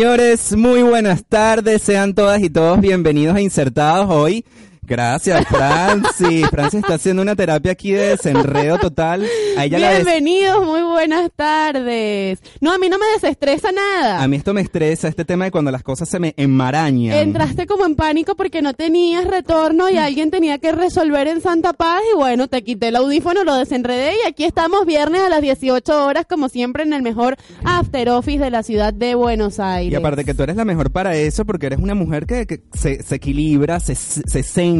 Señores, muy buenas tardes, sean todas y todos bienvenidos a Insertados hoy. Gracias, Francis. Francis está haciendo una terapia aquí de desenredo total. A ella la des- Bienvenidos, muy buenas tardes. No, a mí no me desestresa nada. A mí esto me estresa, este tema de cuando las cosas se me enmarañan. Entraste como en pánico porque no tenías retorno y alguien tenía que resolver en Santa Paz y bueno, te quité el audífono, lo desenredé y aquí estamos viernes a las 18 horas como siempre en el mejor after office de la ciudad de Buenos Aires. Y aparte que tú eres la mejor para eso porque eres una mujer que, que se, se equilibra, se, se centra.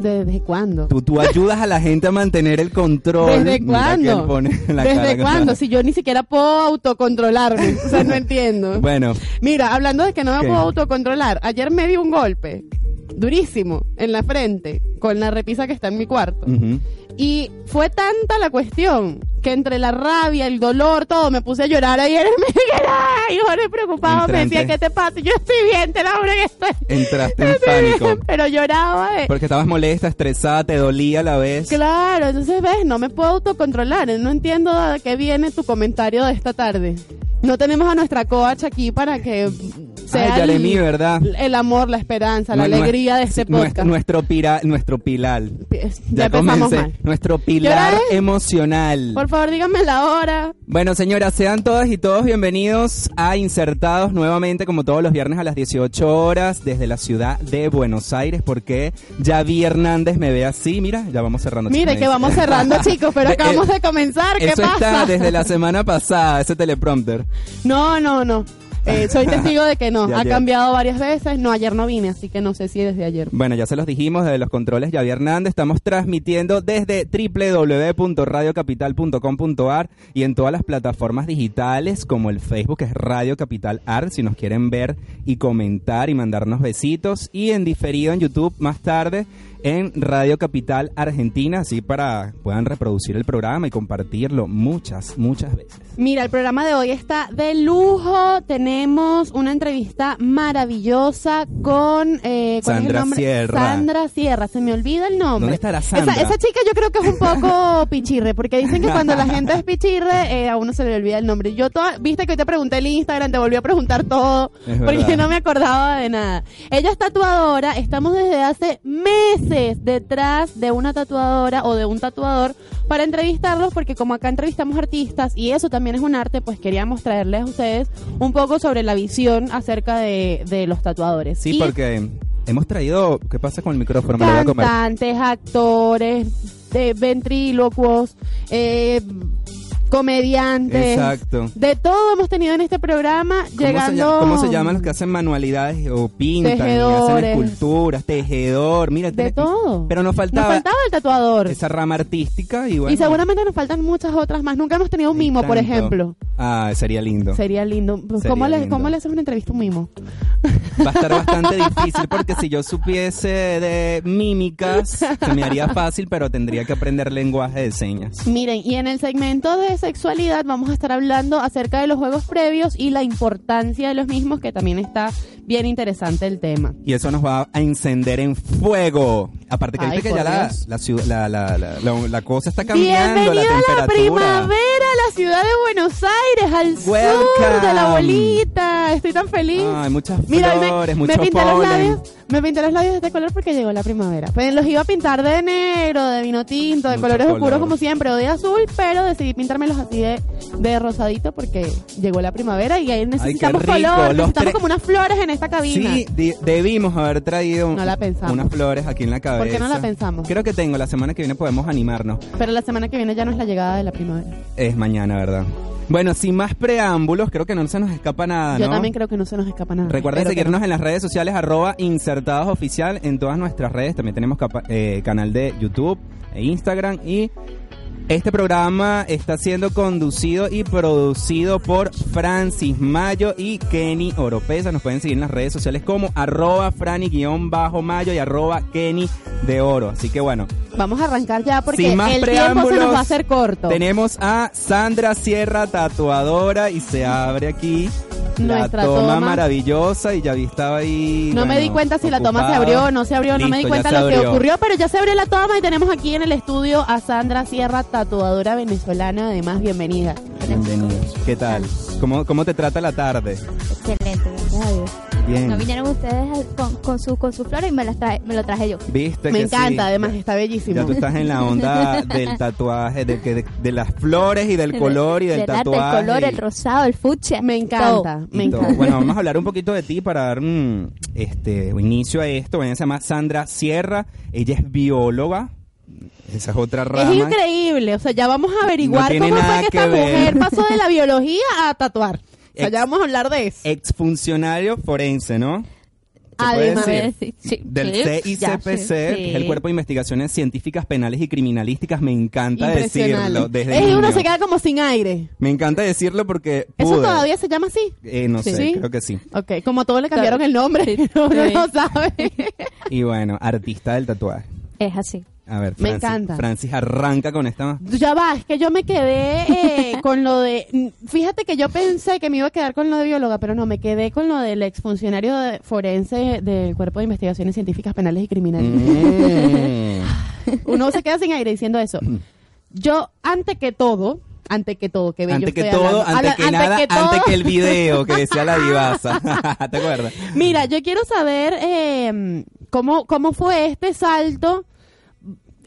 ¿Desde cuándo? Tú, tú ayudas a la gente a mantener el control. ¿Desde cuándo? pone la cara ¿Desde cuándo? Si yo ni siquiera puedo autocontrolarme. O sea, no entiendo. Bueno, Mira, hablando de que no me ¿Qué? puedo autocontrolar, ayer me di un golpe durísimo en la frente con la repisa que está en mi cuarto. ujú. Y fue tanta la cuestión que entre la rabia, el dolor, todo, me puse a llorar ayer. Me y Jorge preocupado me decía. ¿qué te pasa? Yo estoy bien, te lo juro que estoy, entraste en estoy bien. Pero lloraba de... Porque estabas molesta, estresada, te dolía a la vez. Claro, entonces ves, no me puedo autocontrolar. No entiendo de qué viene tu comentario de esta tarde. No tenemos a nuestra coach aquí para que sea Ay, el, Yaremí, ¿verdad? el amor, la esperanza, la alegría de este podcast. Nuestro, pira- nuestro pilar. ya, empezamos comencé. mal. Nuestro ¿Qué hora pilar emocional. Por favor, díganme la hora. Bueno, señoras, sean todas y todos bienvenidos a Insertados nuevamente, como todos los viernes a las 18 horas, desde la ciudad de Buenos Aires, porque Javi Hernández me ve así. Mira, ya vamos cerrando. Mire chicos. que vamos cerrando, chicos, pero Eh, acabamos de comenzar. ¿Qué Eso pasa? está desde la semana pasada, ese teleprompter. No, no, no. Eh, soy testigo de que no. De ha ayer. cambiado varias veces. No, ayer no vine, así que no sé si desde ayer. Bueno, ya se los dijimos desde los controles Javier Hernández. Estamos transmitiendo desde www.radiocapital.com.ar y en todas las plataformas digitales como el Facebook es Radio Capital Art si nos quieren ver y comentar y mandarnos besitos y en diferido en YouTube más tarde en Radio Capital Argentina, así para puedan reproducir el programa y compartirlo muchas, muchas veces. Mira, el programa de hoy está de lujo. Tenemos una entrevista maravillosa con eh, ¿cuál es el Sandra nombre? Sierra. Sandra Sierra. Se me olvida el nombre. ¿Dónde estará Sandra? Esa, esa chica yo creo que es un poco pichirre, porque dicen que cuando la gente es pichirre, eh, a uno se le olvida el nombre. Yo toda, viste que hoy te pregunté el Instagram, te volví a preguntar todo, Es porque verdad. no me acordaba de nada. Ella es tatuadora, estamos desde hace meses detrás de una tatuadora o de un tatuador para entrevistarlos, porque como acá entrevistamos artistas y eso también es un arte, pues queríamos traerles a ustedes un poco sobre la visión acerca de, de los tatuadores. Sí, Y porque hemos traído, ¿qué pasa con el micrófono? Me lo voy a comer. cantantes, actores, de ventrílocuos, eh, comediantes. Exacto. De todo hemos tenido en este programa, ¿Cómo se, llegando... llama- cómo se llaman los que hacen manualidades o pintan y hacen Tejedores. esculturas, tejedor, mira, De todo. Pero nos Nos faltaba, faltaba el tatuador. esa rama artística y bueno. Y seguramente nos faltan muchas otras más. Nunca hemos tenido un mimo, por ejemplo. Ah, sería lindo. Sería lindo. Pues, Sería ¿Cómo, le, lindo. ¿Cómo le haces una entrevista a un mimo? Va a estar bastante difícil porque si yo supiese de mímicas, se me haría fácil, pero tendría que aprender lenguaje de señas. Miren, y en el segmento de sexualidad vamos a estar hablando acerca de los juegos previos y la importancia de los mismos, que también está bien interesante el tema. Y eso nos va a encender en fuego. Aparte que Ay, viste que ya la, la, la, la, la, la- la cosa está cambiando, la a la temperatura. primavera, a la ciudad de Buenos Aires, al sur Welcome. de la bolita. Estoy tan feliz. Ay, muchas Mira, flores, me, mucho me pinté los labios, me pinté los labios de este color porque llegó la primavera. Pues los iba a pintar de negro, de vino tinto, de Mucho colores color. oscuros como siempre, o de azul, pero decidí pintármelos así de, de rosadito porque llegó la primavera y ahí necesitamos color, necesitamos como unas flores en esta cabina. Sí, debimos haber traído No la pensamos. unas flores aquí en la cabeza. ¿Por qué no la pensamos? Creo que tengo, la semana que viene podemos animarnos. Pero la semana que viene ya no es la llegada de la primavera. Es mañana, ¿verdad? Bueno, sin más preámbulos, creo que no se nos escapa nada, Yo ¿no? también creo que no se nos escapa nada. Recuerden seguirnos no. en las redes sociales arroba insertados oficial en todas nuestras redes. También tenemos capa- eh, canal de YouTube e Instagram. Y este programa está siendo conducido y producido por Francis Mayo y Kenny Oropesa. Nos pueden seguir en las redes sociales como arroba Franny-Mayo y arroba Kenny de Oro. Así que bueno, Vamos a arrancar ya porque sin más el tiempo se nos va a hacer corto. tenemos a Sandra Sierra, tatuadora, y se abre aquí Nuestra la toma, toma. maravillosa y ya vi estaba ahí. No me di cuenta si la toma se abrió o no se abrió, no me di cuenta lo que ocurrió, pero ya se abrió la toma y tenemos aquí en el estudio a Sandra Sierra, tatuadora venezolana, además, bienvenida. Bienvenidos. ¿Qué tal? ¿Cómo, ¿Cómo te trata la tarde? Excelente, gracias a Dios. Bien. No vinieron ustedes con, con, su, con sus flores y me, las traje, me lo traje yo. ¿Viste Me que encanta, sí? además, está bellísimo. Ya tú estás en la onda del tatuaje, de, que- de, de las flores y del color y del, tatuaje. el color, y- el rosado, el fucsia. Me encanta, me encanta. Bueno, vamos a hablar un poquito de ti para dar un este, inicio a esto. Ella se llama Sandra Sierra. Ella es bióloga. Esa es otra rama. Es increíble, o sea, ya vamos a averiguar No cómo fue que que esta ver. mujer pasó de la biología a tatuar. O sea, Ex- ya vamos a hablar de eso. Exfuncionario forense, ¿no? ¿Se puede Además? Sí, sí, Del CICPC, ya, sí, que es el. Cuerpo de Investigaciones Científicas Penales y Criminalísticas. Me encanta decirlo desde Es uno niño. se queda como sin aire. Me encanta decirlo porque ¿Eso todavía se llama así? Eh, no Sí. sé, ¿Sí? creo que sí. Ok, como a todos le cambiaron el nombre, uno no sabe. Y bueno, artista del tatuaje. Es así. A ver, Me Francis, encanta. Francis arranca con esta. Ya va, es que yo me quedé eh, con lo de... Fíjate que yo pensé que me iba a quedar con lo de bióloga, pero no, me quedé con lo del exfuncionario de- forense del Cuerpo de Investigaciones Científicas Penales y Criminales. Mm. Uno se queda sin aire diciendo eso. Yo, ante que todo, ante que todo, que bello Ante que estoy todo, ante Ala- que nada, que todo. ante que el video que decía la divasa. ¿Te acuerdas? Mira, yo quiero saber eh, cómo, cómo fue este salto.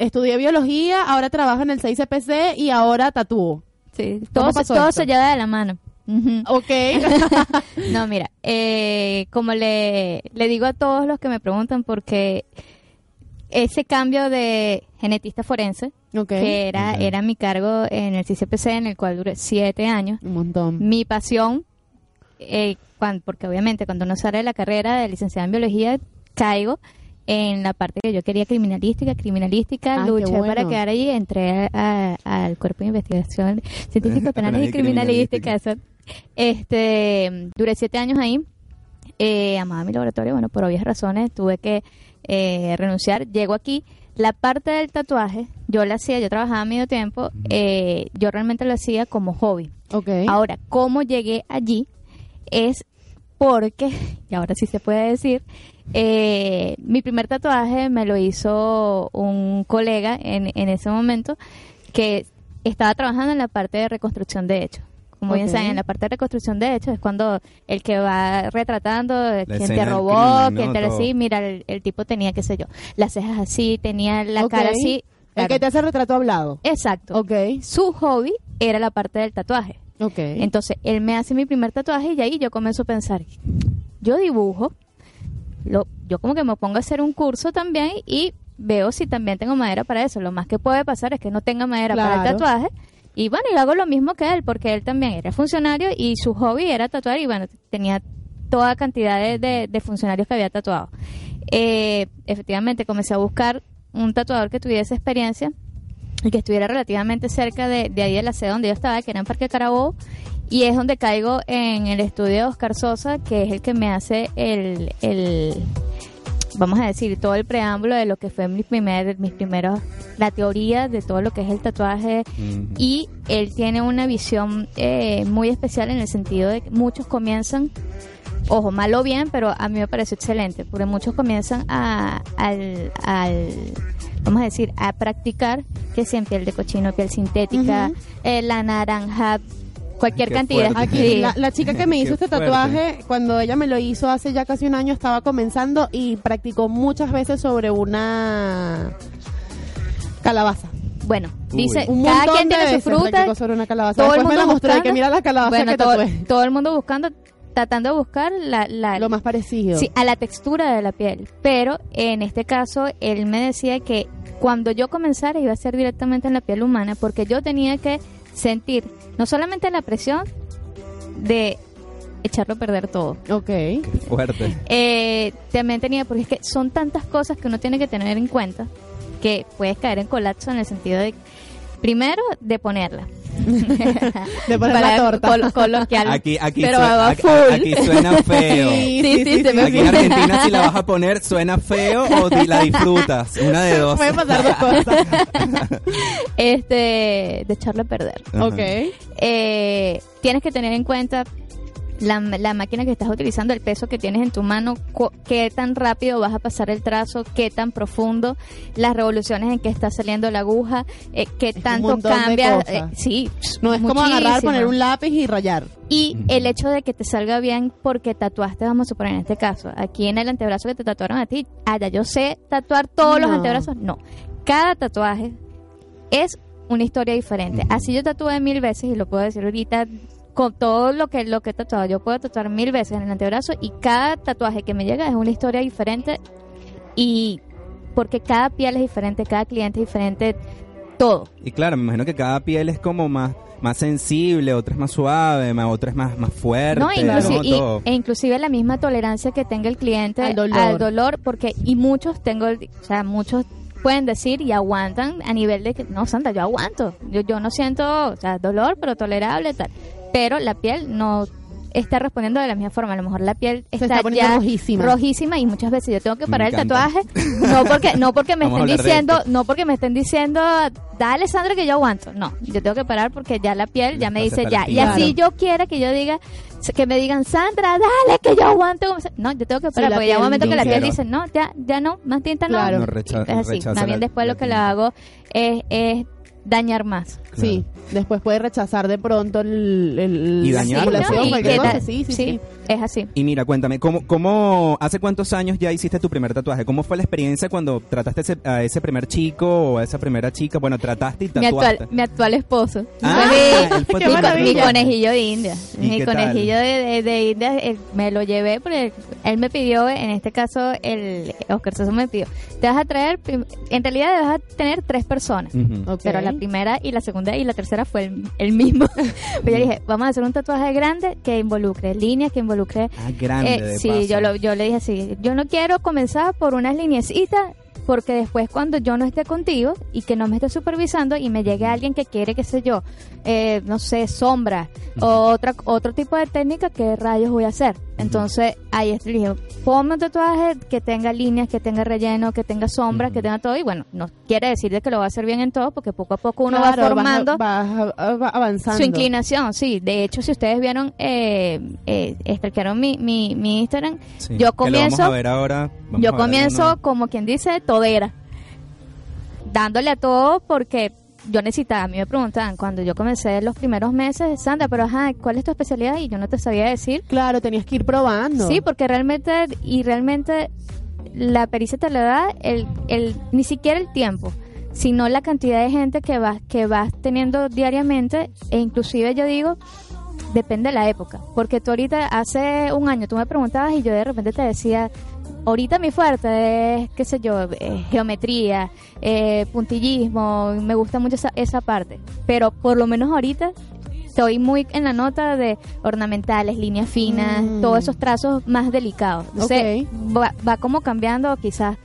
Estudié biología, ahora trabajo en el 6CPC y ahora tatúo. Sí, ¿Cómo todo, se, todo esto? se lleva de la mano. Ujú. Ok. No, mira, eh, como le, le digo a todos los que me preguntan, porque ese cambio de genetista forense, que era, era mi cargo en el CCPC, en el cual duré siete años, Un montón. mi pasión, eh, cuan- porque obviamente cuando uno sale de la carrera de licenciada en biología, caigo en la parte que yo quería criminalística, criminalística, Ah, luché bueno. para quedar allí, entré a- al cuerpo de investigación científica, penales Penales y criminalística. eso. Este, duré siete años ahí, eh, amaba mi laboratorio, bueno, por obvias razones tuve que eh, renunciar, llego aquí, la parte del tatuaje, yo la hacía, yo trabajaba medio tiempo, eh, yo realmente lo hacía como hobby. Ahora, ¿cómo llegué allí? Es porque, y ahora sí se puede decir, eh, mi primer tatuaje me lo hizo un colega en, en ese momento que estaba trabajando en la parte de reconstrucción de hechos. Como bien saben, en la parte de reconstrucción de hechos es cuando el que va retratando escena te robó, crimen, ¿no? te lo Todo. sí, mira, el, el tipo tenía, qué sé yo, las cejas así, tenía la cara así. El que te hace retrato hablado. Exacto. Ok. Su hobby era la parte del tatuaje. Ok. Entonces, él me hace mi primer tatuaje y ahí yo comienzo a pensar, yo dibujo, lo, yo como que me pongo a hacer un curso también y veo si también tengo madera para eso. Lo más que puede pasar es que no tenga madera para el tatuaje Y bueno, y hago lo mismo que él, porque él también era funcionario y su hobby era tatuar y bueno, tenía toda cantidad de, de- de funcionarios que había tatuado. Eh, efectivamente, comencé a buscar un tatuador que tuviese experiencia y que estuviera relativamente cerca de, de ahí de la sede donde yo estaba, que era en Parque Carabobo, y es donde caigo en el estudio de Oscar Sosa, que es el que me hace el, el vamos a decir, todo el preámbulo de lo que fue mi primer, mis primeros, la teoría de todo lo que es el tatuaje. Y él tiene una visión eh, muy especial en el sentido de que muchos comienzan, ojo, mal o bien, pero a mí me pareció excelente, porque muchos comienzan a, al, al, vamos a decir, a practicar que si en piel de cochino, piel sintética, eh, la naranja, cualquier Qué cantidad. fuerte. Aquí, Sí. la, la chica que me hizo Qué este fuerte. tatuaje, cuando ella me lo hizo hace ya casi un año, estaba comenzando y practicó muchas veces sobre una calabaza. Bueno, Uy. dice, Un cada montón quien de tiene su veces fruta, practicó sobre una calabaza. todo el Después me la mundo y que buscando. mira la calabaza bueno, que todo, tatué. todo el mundo buscando, tratando de buscar la, la, Lo más parecido. Sí, a la textura de la piel. Pero en este caso, él me decía que cuando yo comenzara iba a ser directamente en la piel humana, porque yo tenía que sentir no solamente la presión de echarlo a perder todo. Ok. Qué fuerte. Eh, también tenía, porque es que son tantas cosas que uno tiene que tener en cuenta que puedes caer en colapso en el sentido de, primero, de ponerla. De poner Para la torta. col- coloquial. Aquí, aquí, Pero sue- va aquí, full. aquí suena feo. Sí, Sí, sí, sí, sí, se sí, me Aquí en. Argentina si la vas a poner suena feo o la disfrutas. Una de dos. Pueden pasar dos cosas. Este, de echarlo a perder. Ajá. ok. eh, tienes que tener en cuenta la, la máquina que estás utilizando, el peso que tienes en tu mano, qué tan rápido vas a pasar el trazo, qué tan profundo, las revoluciones en que está saliendo la aguja, eh, qué tanto cambia. eh, sí, No es como agarrar, poner un lápiz y rayar. Y el hecho de que te salga bien porque tatuaste, vamos a suponer en este caso, aquí en el antebrazo que te tatuaron a ti, allá yo sé tatuar todos los No. antebrazos. No. Cada tatuaje es una historia diferente. Así yo tatué mil veces y lo puedo decir ahorita con todo lo que lo que he tatuado. Yo puedo tatuar mil veces en el antebrazo y cada tatuaje que me llega es una historia diferente y porque cada piel es diferente, cada cliente es diferente, todo. Y claro, me imagino que cada piel es como más más sensible, otra es más suave, otra es más, más fuerte. No, inclusive, ¿no? y- Todo. e inclusive la misma tolerancia que tenga el cliente Al dolor. dolor, porque y muchos tengo, o sea, muchos pueden decir y aguantan a nivel de que no, Santa, yo aguanto, yo yo no siento, o sea, dolor, pero tolerable tal, pero la piel no está respondiendo de la misma forma, a lo mejor la piel está, está poniendo ya rojísima. rojísima y muchas veces yo tengo que parar el tatuaje no porque no porque me Vamos estén diciendo esto. no porque me estén diciendo dale Sandra que yo aguanto no yo tengo que parar porque ya la piel ya me dice ya y así yo quiera que yo diga que me digan Sandra dale que yo aguanto como sea". no yo tengo que parar la porque ya un momento que la piel dice. no ya ya no más tinta no Claro. No recha- es así rechaza más bien después la lo que le hago es, es dañar más Sí, después puede rechazar de pronto el, el- Y la dañarlo, circulación, ¿no? Y Sí, sí, sí. es así Y mira, cuéntame, ¿cómo, ¿cómo, hace cuántos años ya hiciste tu primer tatuaje? ¿Cómo fue la experiencia cuando trataste ese- a ese primer chico o a esa primera chica? Bueno, trataste y mi tatuaste. actual mi actual esposo Ah, mi- mi, mi conejillo de India. ¿Y Mi conejillo de, de- de India eh, me lo llevé porque él me pidió, en este caso, el Oscar Sosa me pidió, te vas a traer, en realidad vas a tener tres personas. Ujú. Ok. Pero la primera y la segunda y la tercera fue el, el mismo. Pero yo dije, vamos a hacer un tatuaje grande que involucre líneas, que involucre Ah, grande eh, de sí, paso. yo, lo, yo le dije así, yo no quiero comenzar por unas lineecitas porque después cuando yo no esté contigo y que no me esté supervisando y me llegue alguien que quiere, qué sé yo, eh, no sé, sombra o otra, otro tipo de técnica, ¿qué rayos voy a hacer? Entonces ahí le dije, ponme un tatuaje que tenga líneas, que tenga relleno, que tenga sombras, que tenga todo y bueno, no quiere decir de que lo va a hacer bien en todo porque poco a poco uno Claro, va formando vas va avanzando. su inclinación, sí. De hecho, si ustedes vieron, eh, eh, mi, mi, mi Instagram, Sí, yo lo vamos comienzo, a ver ahora. Vamos yo a ver comienzo como quien dice, todera. Dándole a todo porque yo necesitaba, a mí me preguntaban cuando yo comencé los primeros meses, Sandra, pero ajá, ¿cuál es tu especialidad? Y yo no te sabía decir. Claro, tenías que ir probando. Sí, porque realmente, y realmente la pericia te la da el, el, ni siquiera el tiempo, sino la cantidad de gente que vas, que vas teniendo diariamente, e inclusive yo digo, depende de la época, porque tú ahorita hace un año tú me preguntabas y yo de repente te decía, ahorita mi fuerte es, qué sé yo, eh, geometría, eh, puntillismo, me gusta mucho esa, esa parte. Pero por lo menos ahorita estoy muy en la nota de ornamentales, líneas finas, Mm. todos esos trazos más delicados. Entonces, va, va como cambiando quizás,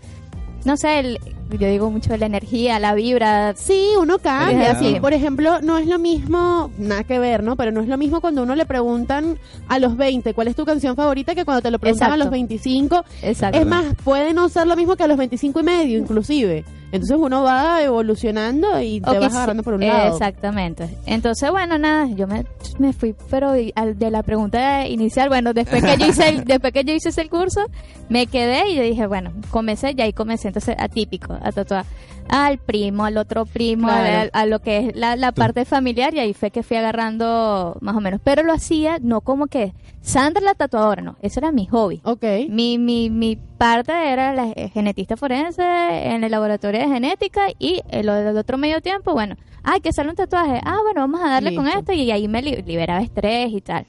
no sé, el- yo digo mucho de la energía, la vibra. Sí, uno cambia. Claro. Sí, por ejemplo, no es lo mismo, nada que ver, ¿no? Pero no es lo mismo cuando uno le preguntan a los 20 cuál es tu canción favorita que cuando te lo preguntan a los 25. Exacto. Es más, puede no ser lo mismo que a los 25 y medio, inclusive. Entonces uno va evolucionando y te vas agarrando por un lado. Exactamente. Entonces, bueno, nada, yo me, me fui, pero al- de la pregunta inicial, bueno, después que yo hice el, después que yo hice ese curso, me quedé y yo dije, bueno, comencé, y ahí comencé entonces atípico, a tatuar al primo, al otro primo, Claro. a, a lo que es la, la parte familiar y ahí fue que fui agarrando más o menos. Pero lo hacía no como que Sandra la tatuadora, no, ese era mi hobby. Ok. Mi, mi, mi parte era la genetista forense en el laboratorio de genética y el, el otro medio tiempo, bueno, hay que hacerle un tatuaje. Ah, bueno, vamos a darle con esto y ahí me li- liberaba estrés y tal.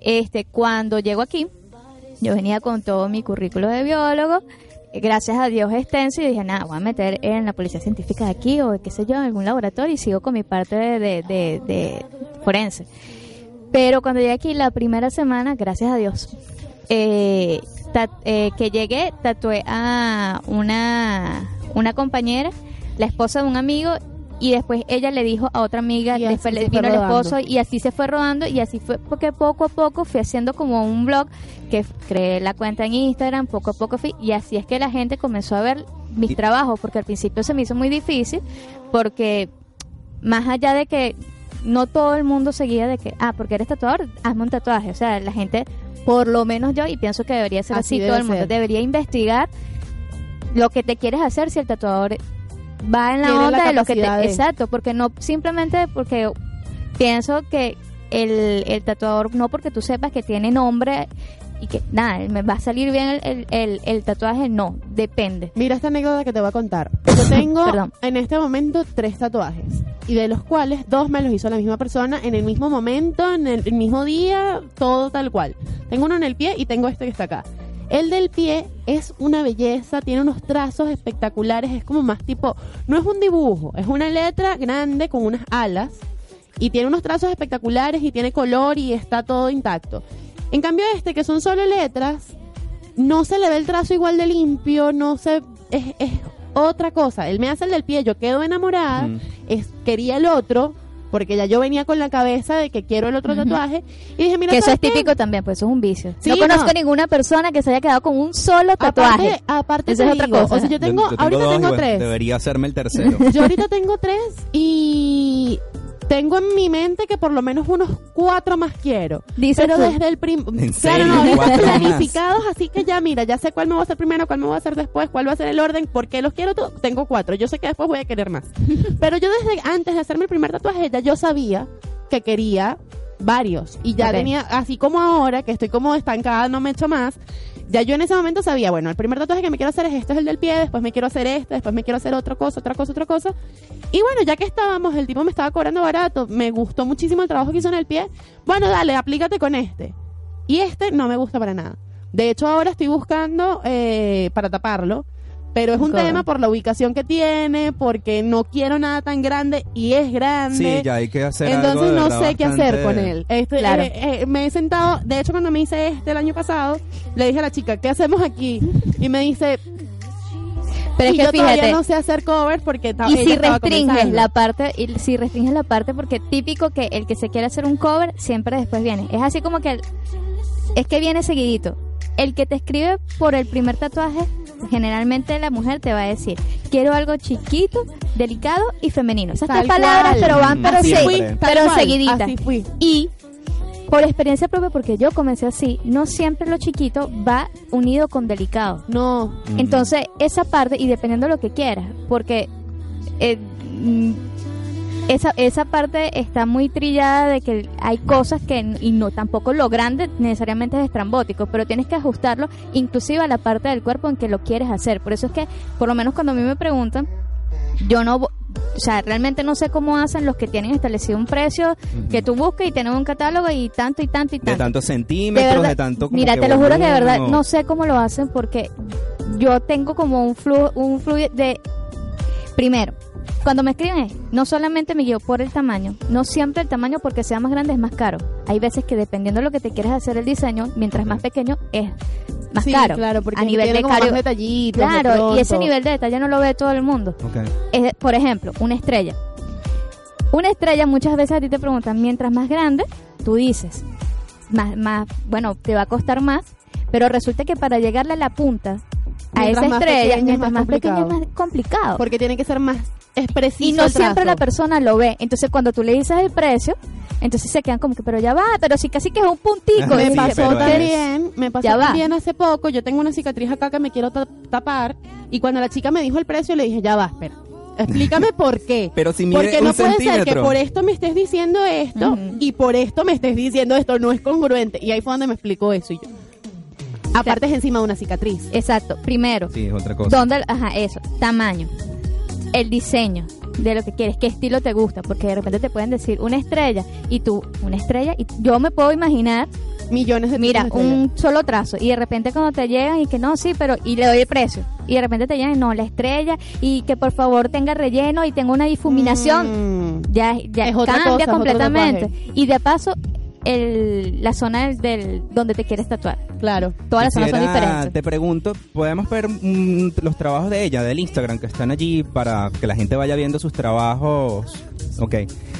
Este, cuando llego aquí, yo venía con todo mi currículo de biólogo, gracias a Dios extenso y dije, nada, voy a meter en la policía científica de aquí o qué sé yo, en algún laboratorio y sigo con mi parte de, de, de- forense. Pero cuando llegué aquí la primera semana, gracias a Dios, eh, eh, que llegué, tatué a una, una compañera, la esposa de un amigo, y después ella le dijo a otra amiga, Y después le vino el esposo, y así se fue rodando, y así fue porque poco a poco fui haciendo como un blog, que creé la cuenta en Instagram, poco a poco fui, y así es que la gente comenzó a ver mis Y- trabajos, porque al principio se me hizo muy difícil, porque más allá de que no todo el mundo seguía de que, ah, porque eres tatuador, hazme un tatuaje. O sea, la gente, por lo menos yo, y pienso que debería ser Así así, debe todo el mundo, ser. debería investigar lo que te quieres hacer si el tatuador va en la onda de lo que te... de- Exacto, porque no simplemente porque pienso que el, el tatuador, no porque tú sepas que tiene nombre y que nada, me va a salir bien el, el, el- tatuaje, no, depende. Mira esta anécdota que te voy a contar. Yo tengo en este momento tres tatuajes y de los cuales dos me los hizo la misma persona en el mismo momento, en el, el mismo día, todo tal cual. Tengo uno en el pie y tengo este que está acá. El del pie es una belleza, tiene unos trazos espectaculares, es como más tipo, no es un dibujo, es una letra grande con unas alas y tiene unos trazos espectaculares y tiene color y está todo intacto. En cambio este, que son solo letras, no se le ve el trazo igual de limpio, no se es, es otra cosa. Él me hace el del pie, yo quedo enamorada, Mm. es, quería el otro, porque ya yo venía con la cabeza de que quiero el otro tatuaje y dije, mira, que eso ¿sabes es qué? típico también, pues eso es un vicio. Sí, no conozco no. ninguna persona que se haya quedado con un solo tatuaje. Aparte, aparte es otra cosa. o sea, yo tengo, yo ahorita dos, tengo tres. Debería hacerme el tercero. Yo ahorita tengo tres y tengo en mi mente que por lo menos unos cuatro más quiero. Dice Pero tú. desde el prim... ¿En Claro, serio? no, ahorita ¿Cuatro más? planificados, así que ya mira, ya sé cuál me voy a hacer primero, cuál me voy a hacer después, cuál va a ser el orden, por qué los quiero todos. Tengo cuatro, yo sé que después voy a querer más. Pero yo desde antes de hacerme el primer tatuaje, ya yo sabía que quería varios. Y ya tenía, así como ahora, que estoy como estancada, no me echo más, ya yo en ese momento sabía, bueno, el primer tatuaje que me quiero hacer es este, es el del pie, después me quiero hacer este, después me quiero hacer otra cosa, otra cosa, otra cosa. Y bueno, ya que estábamos, el tipo me estaba cobrando barato, me gustó muchísimo el trabajo que hizo en el pie. Bueno, dale, aplícate con este. Y este no me gusta para nada. De hecho, ahora estoy buscando eh, para taparlo. Pero es un tema por la ubicación que tiene, porque no quiero nada tan grande y es grande. Sí, ya hay que hacer Entonces no sé qué hacer con él. Este, Claro. eh, eh, me he sentado, de hecho cuando me hice este el año pasado, le dije a la chica, ¿qué hacemos aquí? Y me dice, Pero es "Y que yo todavía fíjate, no sé hacer cover porque y si restringes comenzando". la parte, y si restringes la parte, porque típico que el que se quiere hacer un cover siempre después viene. Es así como que el- es que viene seguidito. El que te escribe por el primer tatuaje, generalmente la mujer te va a decir, quiero algo chiquito, delicado y femenino. Esas tres palabras, pero van, pero, se- fui, pero cual, seguiditas. Y por experiencia propia, porque yo comencé así, no siempre lo chiquito va unido con delicado. No. Entonces, esa parte, y dependiendo de lo que quieras, porque eh, esa, esa parte está muy trillada de que hay cosas que, y no tampoco lo grande necesariamente es estrambótico, pero tienes que ajustarlo inclusive a la parte del cuerpo en que lo quieres hacer. Por eso es que, por lo menos cuando a mí me preguntan, yo no, o sea, realmente no sé cómo hacen los que tienen establecido un precio que tú busques y tienen un catálogo y tanto y tanto y De tanto. tantos De centímetros, de, verdad, tanto como mira, que te lo juro que de verdad no sé cómo lo hacen porque yo tengo como un flujo, un flujo de... Primero, cuando me escriben, es, no solamente me guío por el tamaño, no siempre el tamaño porque sea más grande es más caro. Hay veces que dependiendo de lo que te quieras hacer el diseño, mientras más pequeño es más Sí, caro. claro, porque a nivel tiene de caro. más detallitos. de Claro, y ese nivel de detalle no lo ve todo el mundo. Es, por ejemplo, una estrella. Una estrella muchas veces a ti te preguntan, mientras más grande, tú dices, más, más, bueno, te va a costar más, pero resulta que para llegarle a la punta a Mientras esa estrella, pequeño mientras más más pequeño es más complicado. Porque tiene que ser más es preciso. y no el siempre la persona lo ve. Entonces cuando tú le dices el precio, entonces se quedan como que, pero ya va, pero si casi que es un puntico. Me Sí, pasó es- también, me pasó Ya va. también hace poco, yo tengo una cicatriz acá que me quiero ta- tapar y cuando la chica me dijo el precio le dije, ya va, espera. Explícame por qué. Pero si mide Porque un no puede ser que por esto me estés diciendo esto y por esto me estés diciendo esto, no es congruente. Y ahí fue donde me explicó eso y yo. Aparte es encima de una cicatriz. Exacto, primero, Sí, es otra cosa. ¿Dónde? Ajá, eso. Tamaño. El diseño de lo que quieres, qué estilo te gusta, porque de repente te pueden decir una estrella y tú, una estrella, y yo me puedo imaginar, Millones de mira, un solo trazo, y de repente cuando te llegan y que no, sí, pero, y le doy el precio, y de repente te llegan, no, la estrella, y que por favor tenga relleno y tenga una difuminación, Mm. ya, ya Es cambia cosa, completamente. Y de paso, el, la zona del, del- donde te quieres tatuar. Claro. Todas las zonas son diferentes. Te pregunto, ¿podemos ver mm, los trabajos de ella, del Instagram, que están allí para que la gente vaya viendo sus trabajos? Ok.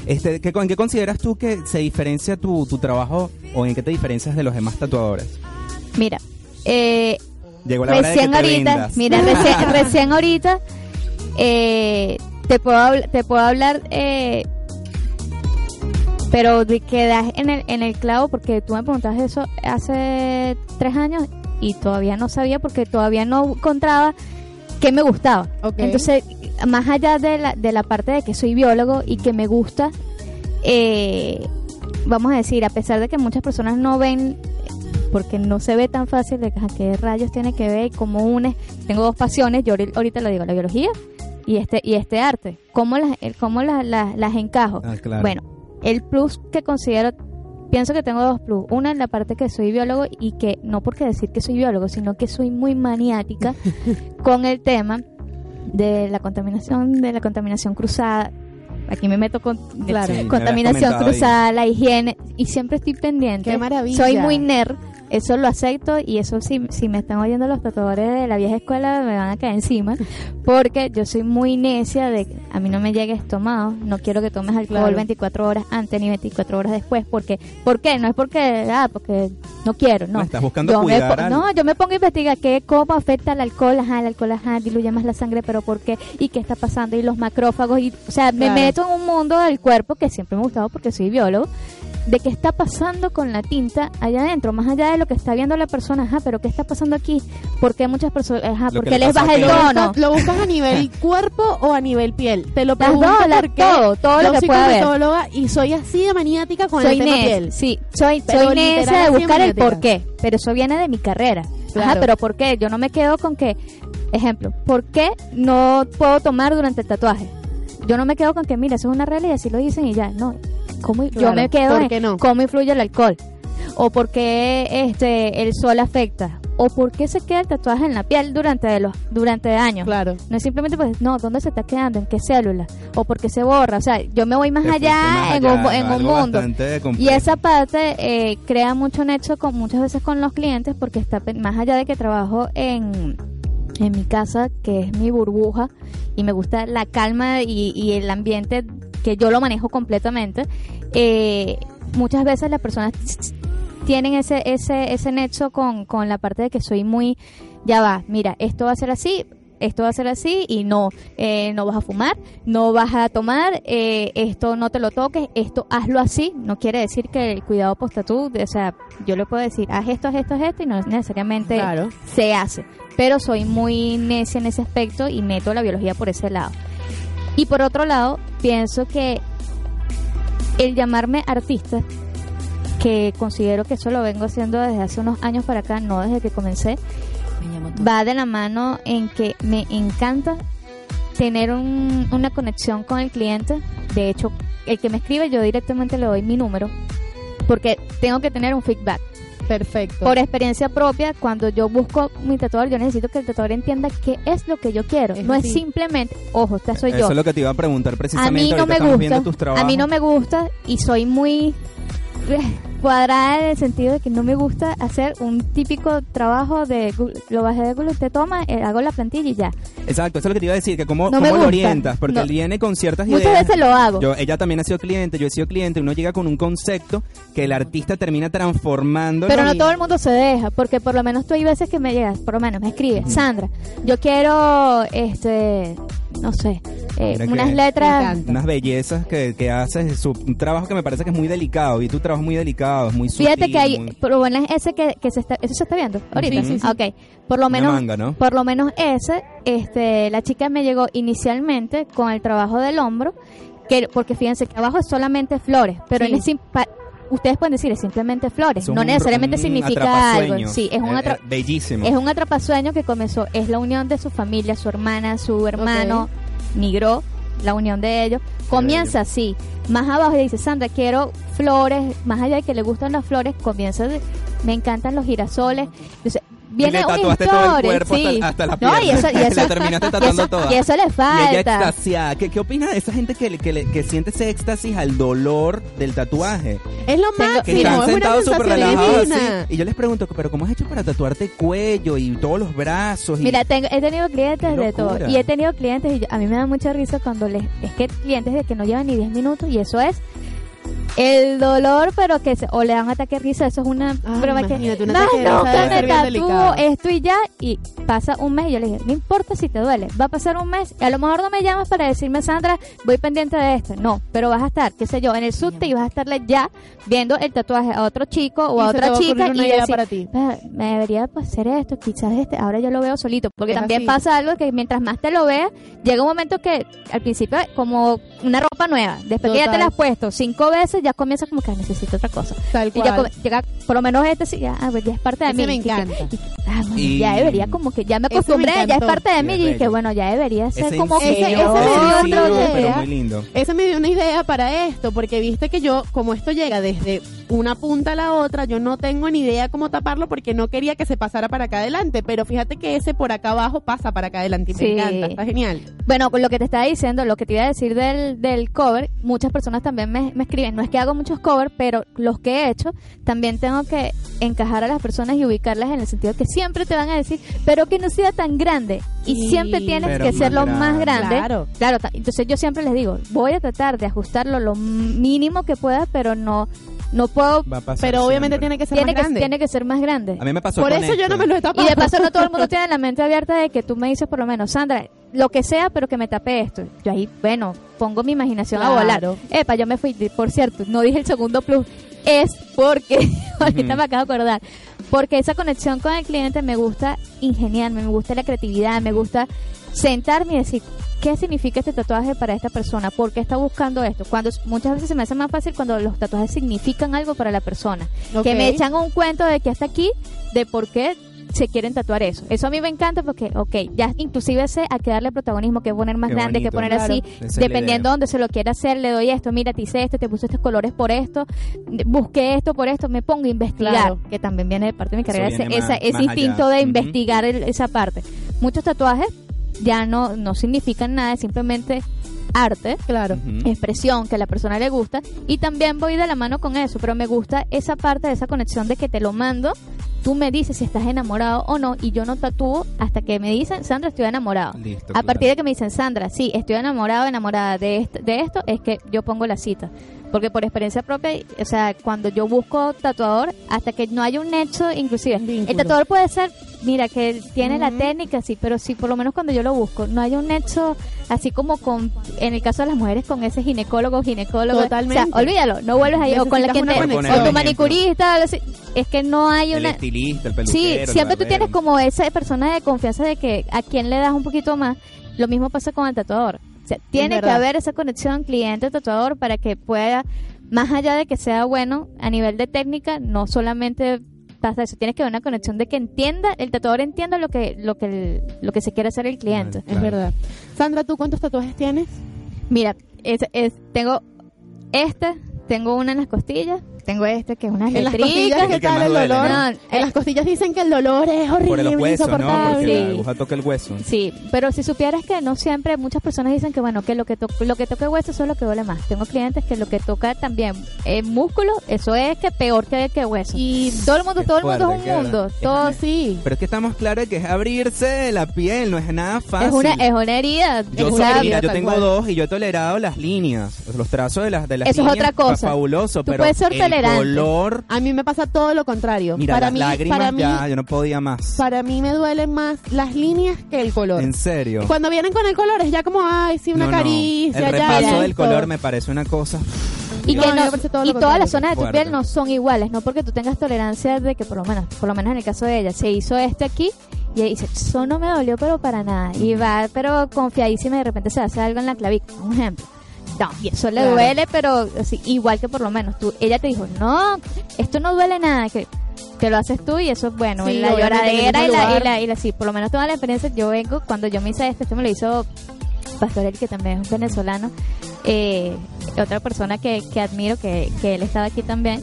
Este, ¿qué, ¿En qué consideras tú que se diferencia tu, tu trabajo o en qué te diferencias de los demás tatuadores? Mira, eh, Llegó la hora de que recién te ahorita, mira, recién, recién ahorita eh, te puedo te puedo hablar eh, pero de que das en el en el clavo porque tú me preguntaste eso hace tres años y todavía no sabía porque todavía no encontraba qué me gustaba. Entonces, más allá de la, de la parte de que soy biólogo y que me gusta, eh, vamos a decir, a pesar de que muchas personas no ven, porque no se ve tan fácil de a qué rayos tiene que ver y cómo une, tengo dos pasiones, yo ahori- ahorita lo digo, la biología y este y este arte, cómo las, el- cómo las, las, las encajo. Ah, claro. Bueno, el plus que considero, pienso que tengo dos plus. Una en la parte que soy biólogo y que no porque decir que soy biólogo, sino que soy muy maniática con el tema de la contaminación, de la contaminación cruzada. Aquí me meto con Claro. Sí, me contaminación ahí. cruzada, la higiene y siempre estoy pendiente. Qué maravilla. Soy muy nerd, eso lo acepto y eso si, si me están oyendo los tatuadores de la vieja escuela me van a caer encima porque yo soy muy necia de que a mí no me llegue tomado, no quiero que tomes alcohol Claro. 24 horas antes ni 24 horas después porque ¿por qué? No es porque ah, porque no quiero, no. Estás buscando Yo me cuidar al- no, yo me pongo a investigar qué cómo afecta el alcohol, ajá, el alcohol ajá, diluye más la sangre, pero por qué y qué está pasando y los macrófagos y o sea, me meto en un mundo del cuerpo que siempre me ha gustado porque soy biólogo de qué está pasando con la tinta allá adentro, más allá de lo que está viendo la persona, ajá, pero qué está pasando aquí, por qué muchas personas, ajá, Lo por que qué le les baja el a ¿Lo Pedro. tono. ¿Lo buscas a nivel cuerpo o a nivel piel? Te lo pregunto dos, la- porque todo, todo lo que soy pueda cosmetóloga y soy así de maniática con soy el tema piel. sí, soy, Pero soy de buscar el maniática. por qué, pero eso viene de mi carrera. Ajá, pero ¿por qué? Yo no me quedo con que, ejemplo, ¿por qué no puedo tomar durante el tatuaje? Yo no me quedo con que, mira, eso es una regla y así lo dicen y ya, no. ¿Cómo, yo Claro, me quedo ¿por en no? cómo influye el alcohol. O por qué este, el sol afecta. O por qué se queda el tatuaje en la piel durante, los, durante años. Claro. No es simplemente pues, no, ¿dónde se está quedando? ¿En qué célula? ¿O por qué se borra? O sea, yo me voy más allá más en allá, un, en un mundo. Y esa parte eh, crea mucho nexo con muchas veces con los clientes porque está más allá de que trabajo en, en mi casa, que es mi burbuja, y me gusta la calma y, y el ambiente que yo lo manejo completamente, eh, muchas veces las personas tienen ese, ese, ese nexo con, con la parte de que soy muy, ya va, mira, esto va a ser así, esto va a ser así y no, eh, no vas a fumar, no vas a tomar, eh, esto no te lo toques, esto hazlo así, no quiere decir que el cuidado post o sea, yo le puedo decir, haz esto, haz esto, haz esto y no necesariamente Claro. se hace, pero soy muy necia en ese aspecto y meto la biología por ese lado. Y por otro lado, pienso que el llamarme artista, que considero que eso lo vengo haciendo desde hace unos años para acá, no desde que comencé, va de la mano en que me encanta tener un- una conexión con el cliente. De hecho, el que me escribe yo directamente le doy mi número porque tengo que tener un feedback. Perfecto. Por experiencia propia, cuando yo busco mi tatuador, yo necesito que el tatuador entienda qué es lo que yo quiero. Es no así. es simplemente, ojo, esta soy Eso yo. es lo que te iba a preguntar A precisamente. mí no me gusta. A mí no me gusta y soy muy cuadrada en el sentido de que no me gusta hacer un típico trabajo de Google. lo bajé de Google, te toma, eh, hago la plantilla y ya. Exacto, eso es lo que te iba a decir, que cómo, No me cómo lo gusta. orientas, porque No. él viene con ciertas Muchas ideas. veces lo hago. Yo, ella también ha sido cliente, yo he sido cliente, uno llega con un concepto que el artista termina transformando. Pero no todo el mundo se deja, porque por lo menos tú hay veces que me llegas, por lo menos me escribes, Sandra, yo quiero, este, no sé, eh, que unas letras. Unas bellezas que, que haces, su, un trabajo que me parece que es muy delicado, y tu trabajo es muy delicado, es muy Fíjate que hay, muy- por lo menos ese que, que se está, eso se está viendo ahorita. Sí, sí, sí. Ok, por lo Una menos, manga, ¿no? por lo menos ese, este, la chica me llegó inicialmente con el trabajo del hombro, que porque fíjense que abajo es solamente flores, pero Sí. él es ustedes pueden decir es simplemente flores, es un- no necesariamente un significa algo. Sí, es un Eh, eh, bellísimo. es un atrapasueño que comenzó, es la unión de su familia, su hermana, su hermano, migró, la unión de ellos. Comienza así. Más abajo dice, Sandra, quiero flores, más allá de que le gustan las flores, comienza de, me encantan los girasoles. Entonces, viene y le tatuaste todo el cuerpo sí. hasta, hasta la No, y eso, y eso, la terminaste y tatuando eso- toda. y eso le Y ella falta. extasiada. ¿Qué, ¿Qué opina de esa gente que, que, que siente ese éxtasis al dolor del tatuaje? Es lo máximo. Que están sentados súper relajados así. Y yo les pregunto, ¿pero cómo has hecho para tatuarte cuello y todos los brazos? Y... Mira, tengo- he tenido clientes de todo. Y he tenido clientes, y yo- a mí me da mucha risa cuando les. Es que clientes de que no llevan ni 10 minutos, y eso es. El dolor, pero que se, o le dan ataque de risa, eso es una Ah, prueba que imagínate, un no, ataque de no, risa que debe me tatúo esto y ya, y pasa un mes y yo le dije, no importa si te duele, va a pasar un mes, y a lo mejor no me llamas para decirme, Sandra, voy pendiente de esto, no, pero vas a estar, qué sé yo, en el subte y vas a estarle ya viendo el tatuaje a otro chico o Y a otra chica una y idea decir, para ti. "Ah, me debería pues, hacer esto, quizás este, ahora yo lo veo solito, porque Es también así. pasa algo que mientras más te lo veas, llega un momento que al principio como una ropa nueva, después que ya te la has puesto cinco veces, ya comienza como que necesito otra cosa. Tal Y ya cual. come- llega, por lo menos este sí, ya, pues ya es parte de Ese mí. me Y que- encanta. y ah, bueno, Y- ya debería como que ya me acostumbré, ya es parte de mí y que bello. bueno, ya debería ser Ese como ese- que ese me dio otra idea. muy lindo. Ese me dio una idea para esto, porque viste que yo, como esto llega desde una punta a la otra, yo no tengo ni idea cómo taparlo porque no quería que se pasara para acá adelante, pero fíjate que ese por acá abajo pasa para acá adelante y Sí. me encanta, está genial. Bueno, con lo que te estaba diciendo, lo que te iba a decir del, del cover, muchas personas también me, me escriben, no es que hago muchos covers, pero los que he hecho, también tengo que encajar a las personas y ubicarlas en el sentido que siempre te van a decir, pero que no sea tan grande. Y Sí, siempre tienes que ser más lo más grande. Claro. Claro, entonces yo siempre les digo, voy a tratar de ajustarlo lo mínimo que pueda, pero no, no puedo, Va a pasar Pero obviamente siempre. tiene que ser tiene más que, grande. tiene que ser más grande. A mí me pasó Por con eso yo esto. no me lo he tapado. Y de paso no todo el mundo tiene la mente abierta de que tú me dices por lo menos, Sandra, lo que sea, pero que me tape esto. Yo ahí, bueno, pongo mi imaginación Claro. a volar. Epa, yo me fui, por cierto, no dije el segundo plus, es porque, ahorita me acabo de acordar, porque esa conexión con el cliente me gusta ingeniarme, me gusta la creatividad, me gusta sentarme y decir, ¿qué significa este tatuaje para esta persona? ¿Por qué está buscando esto? Cuando muchas veces se me hace más fácil cuando los tatuajes significan algo para la persona que me echan un cuento de que hasta aquí, de por qué se quieren tatuar eso. Eso a mí me encanta porque, ok, ya inclusive sé a qué darle protagonismo, que poner más Qué grande, que bonito. poner Claro. así, Esa dependiendo de dónde se lo quiera hacer, le doy esto, mira, te hice esto, te puse estos colores por esto, busqué esto por esto, me pongo a investigar, Claro. que también viene de parte de mi carrera, ese, más- esa- ese más instinto allá. de investigar el- esa parte. Muchos tatuajes ya no, no significan nada, es simplemente arte Claro. Expresión que a la persona le gusta y también voy de la mano con eso, pero me gusta esa parte de esa conexión de que te lo mando, tú me dices si estás enamorado o no y yo no tatúo hasta que me dicen, Sandra, estoy enamorado. Listo, A claro. partir de que me dicen, Sandra, sí, estoy enamorado, enamorada de, est- de esto, es que yo pongo la cita. Porque por experiencia propia, o sea, cuando yo busco tatuador, hasta que no haya un hecho, inclusive, vínculo. el tatuador puede ser, mira, que tiene la técnica, sí, pero si por lo menos cuando yo lo busco, no hay un hecho así como con, en el caso de las mujeres, con ese ginecólogo, ginecólogo. Totalmente. O sea, olvídalo, no vuelves ahí, o con la que te, o tu manicurista, algo así. es que no hay El una... estilista, el Sí, peluquero. el siempre tú tienes como esa persona de confianza de que a quien le das un poquito más. Lo mismo pasa con el tatuador. O sea, tiene que haber esa conexión cliente-tatuador para que pueda, más allá de que sea bueno a nivel de técnica, no solamente pasa eso. Tienes que haber una conexión de que entienda, el tatuador entienda lo que, lo que, el- lo que se quiere hacer el cliente. Es verdad. Sandra, ¿tú cuántos tatuajes tienes? Mira, es, es- tengo este, tengo una en las costillas, tengo este que es unas En las costillas, ¿qué El que tal el dolor? ¿no? En las costillas dicen que el dolor es Por horrible, los huesos, ¿no? Porque insoportable. la Sí. aguja toca el hueso. Sí, pero si supieras que no siempre, muchas personas dicen que bueno, que lo que, to- lo que toca el hueso eso es lo que duele más. Tengo clientes que lo que toca también el músculo, eso es que peor que, que hueso. Y todo el mundo, todo el mundo es un mundo. Todo sí. Pero es que estamos claros que es abrirse la piel, no es nada fácil. es una, es una herida. Yo, tengo cual. dos y yo he tolerado las líneas, los trazos de las, de las Eso es líneas. otra cosa. fa- Fabuloso, Tú pero puedes ser el tolerante. color, A mí me pasa todo lo contrario. mira, para las mí, lágrimas para mí, ya, yo no podía más. para mí me duelen más las líneas que el color. En serio. Cuando vienen con el color es ya como, ay, sí, una No, no. caricia, El ya, repaso ya, del esto. color me parece una cosa. y No, que no- y todas las zonas de tu piel no son iguales, no porque tú tengas tolerancia de que por lo menos, por lo menos en el caso de ella, se hizo este aquí y ella dice, eso no me dolió pero para nada. Y va pero confiadísima y de repente se hace algo en la clavícula, un ejemplo. No, y eso le Claro. duele, pero así, igual que por lo menos tú, ella te dijo, no, esto no duele nada, que te lo haces tú y eso es bueno. Sí, y la lloradera y la, y la, y la, sí, por lo menos toda la experiencia, yo vengo, cuando yo me hice esto, esto me lo hizo Pastorel, que también es un venezolano, eh, otra persona que, que admiro, que, que él estaba aquí también.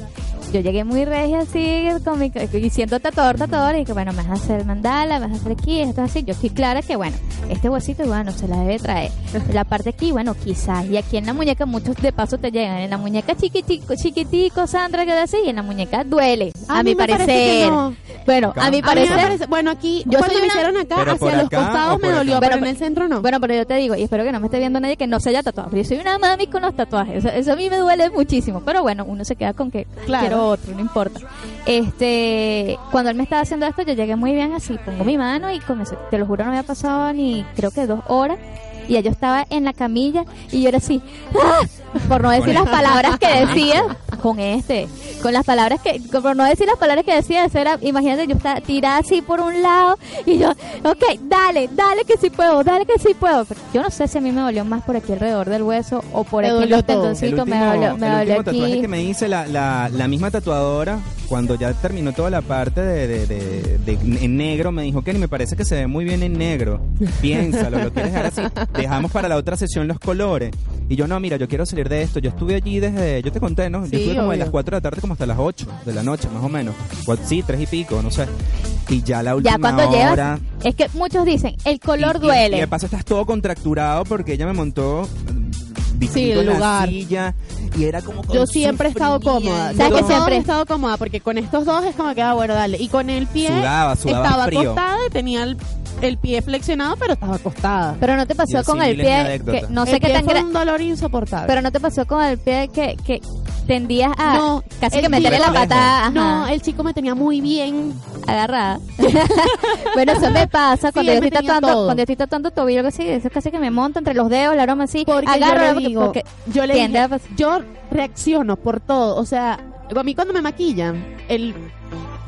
Yo llegué muy regia así, con mi, y siendo tatuador, tatuador, y que bueno, me vas a hacer mandala, me vas a hacer aquí, esto así. Yo estoy clara que bueno, este huesito, bueno, se la debe traer. La parte aquí, bueno, quizás. Y aquí en la muñeca muchos de paso te llegan. En la muñeca chiquitico, chiquitico, Sandra, que así, y en la muñeca duele, a, mi mí me parece parecer. que no. Bueno, Acá. a mi A mí me parecer. parece, bueno, aquí, Yo cuando me una- hicieron acá, Pero hacia los acá costados me dolió, pero en el centro no. Bueno, pero yo te digo, y espero que no me esté viendo nadie que no se haya tatuado. Pero yo soy una mami con los tatuajes. Eso, eso a mí me duele muchísimo. Pero bueno, uno se queda con que Claro. quiero otro, no importa. Este, cuando él me estaba haciendo esto, yo llegué muy bien así, pongo mi mano y comencé, te lo juro, no había pasado ni creo que dos horas. Y ya yo estaba en la camilla y yo era así, ¡ah! por no decir las palabras que decía, con este, con las palabras que, por no decir las palabras que decía, eso era, imagínate, yo estaba tirada así por un lado y yo, ok, dale, dale que sí puedo, dale que sí puedo. Pero yo no sé si a mí me dolió más por aquí alrededor del hueso o por Te aquí en dolió los tendoncitos, me dolió, me el dolió último tatuaje aquí. que me hice la, la, la misma tatuadora, cuando ya terminó toda la parte de, de, de- de- en negro, me dijo, Kenny, me parece que se ve muy bien en negro. Piénsalo, lo quieres dejar así. Dejamos para la otra sesión los colores. Y yo, no, mira, yo quiero salir de esto. Yo estuve allí desde, yo te conté, ¿no? Sí, yo estuve como de las 4 de la tarde como hasta las 8 de la noche, más o menos. Sí, tres y pico, no sé. Y ya la última Ya cuando hora... es que muchos dicen, el color Y- y- duele. Y, de paso estás todo contracturado porque ella me montó distinto el en la lugar. silla y era como Yo siempre he estado cómoda. ¿Sabes Yo que siempre- he estado cómoda porque con estos dos es como que, ah, bueno, dale. Y con el pie Sudaba, sudaba estaba frío. acostada y tenía el, el pie flexionado, pero estaba acostada. Pero no te pasó Yo con sí, el pie, que no sé el qué pie tan fue grande. un dolor insoportable. Pero no te pasó con el pie que, que tendías a No, casi que meterle la patada ajá, no, el chico me tenía muy bien. agarrada. bueno, eso me pasa cuando yo me estoy tatuando, todo. cuando yo estoy tatuando tobillo que así, eso es casi que me monta entre los dedos, la aroma así, Porque agarro yo porque- le digo, porque yo le dije, a yo reacciono por todo. O sea, a mí cuando me maquillan, el,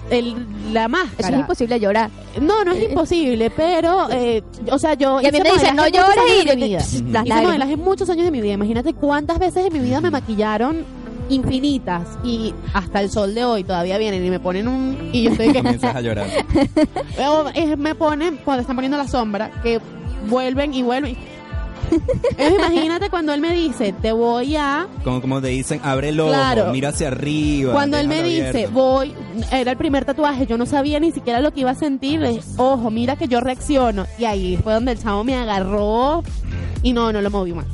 el, la eso máscara. es imposible llorar. No, no es imposible, pero, eh, o sea, yo. Y a mí me dicen, no llores años y de mi vida. las. Hice modelaje muchos años de mi vida. Imagínate cuántas veces en mi vida me maquillaron infinitas y hasta el sol de hoy todavía vienen y me ponen un y yo estoy que Comienzas a llorar. eh, me ponen cuando están poniendo la sombra que vuelven y vuelven Entonces, imagínate cuando él me dice te voy a Como, como te dicen, abre el ojo, Claro. mira hacia arriba. Cuando él me dice, abierto. voy, era el primer tatuaje, yo no sabía ni siquiera lo que iba a sentir. le dije, Ojo, mira que yo reacciono. Y ahí fue donde el chavo me agarró y no, no lo moví más.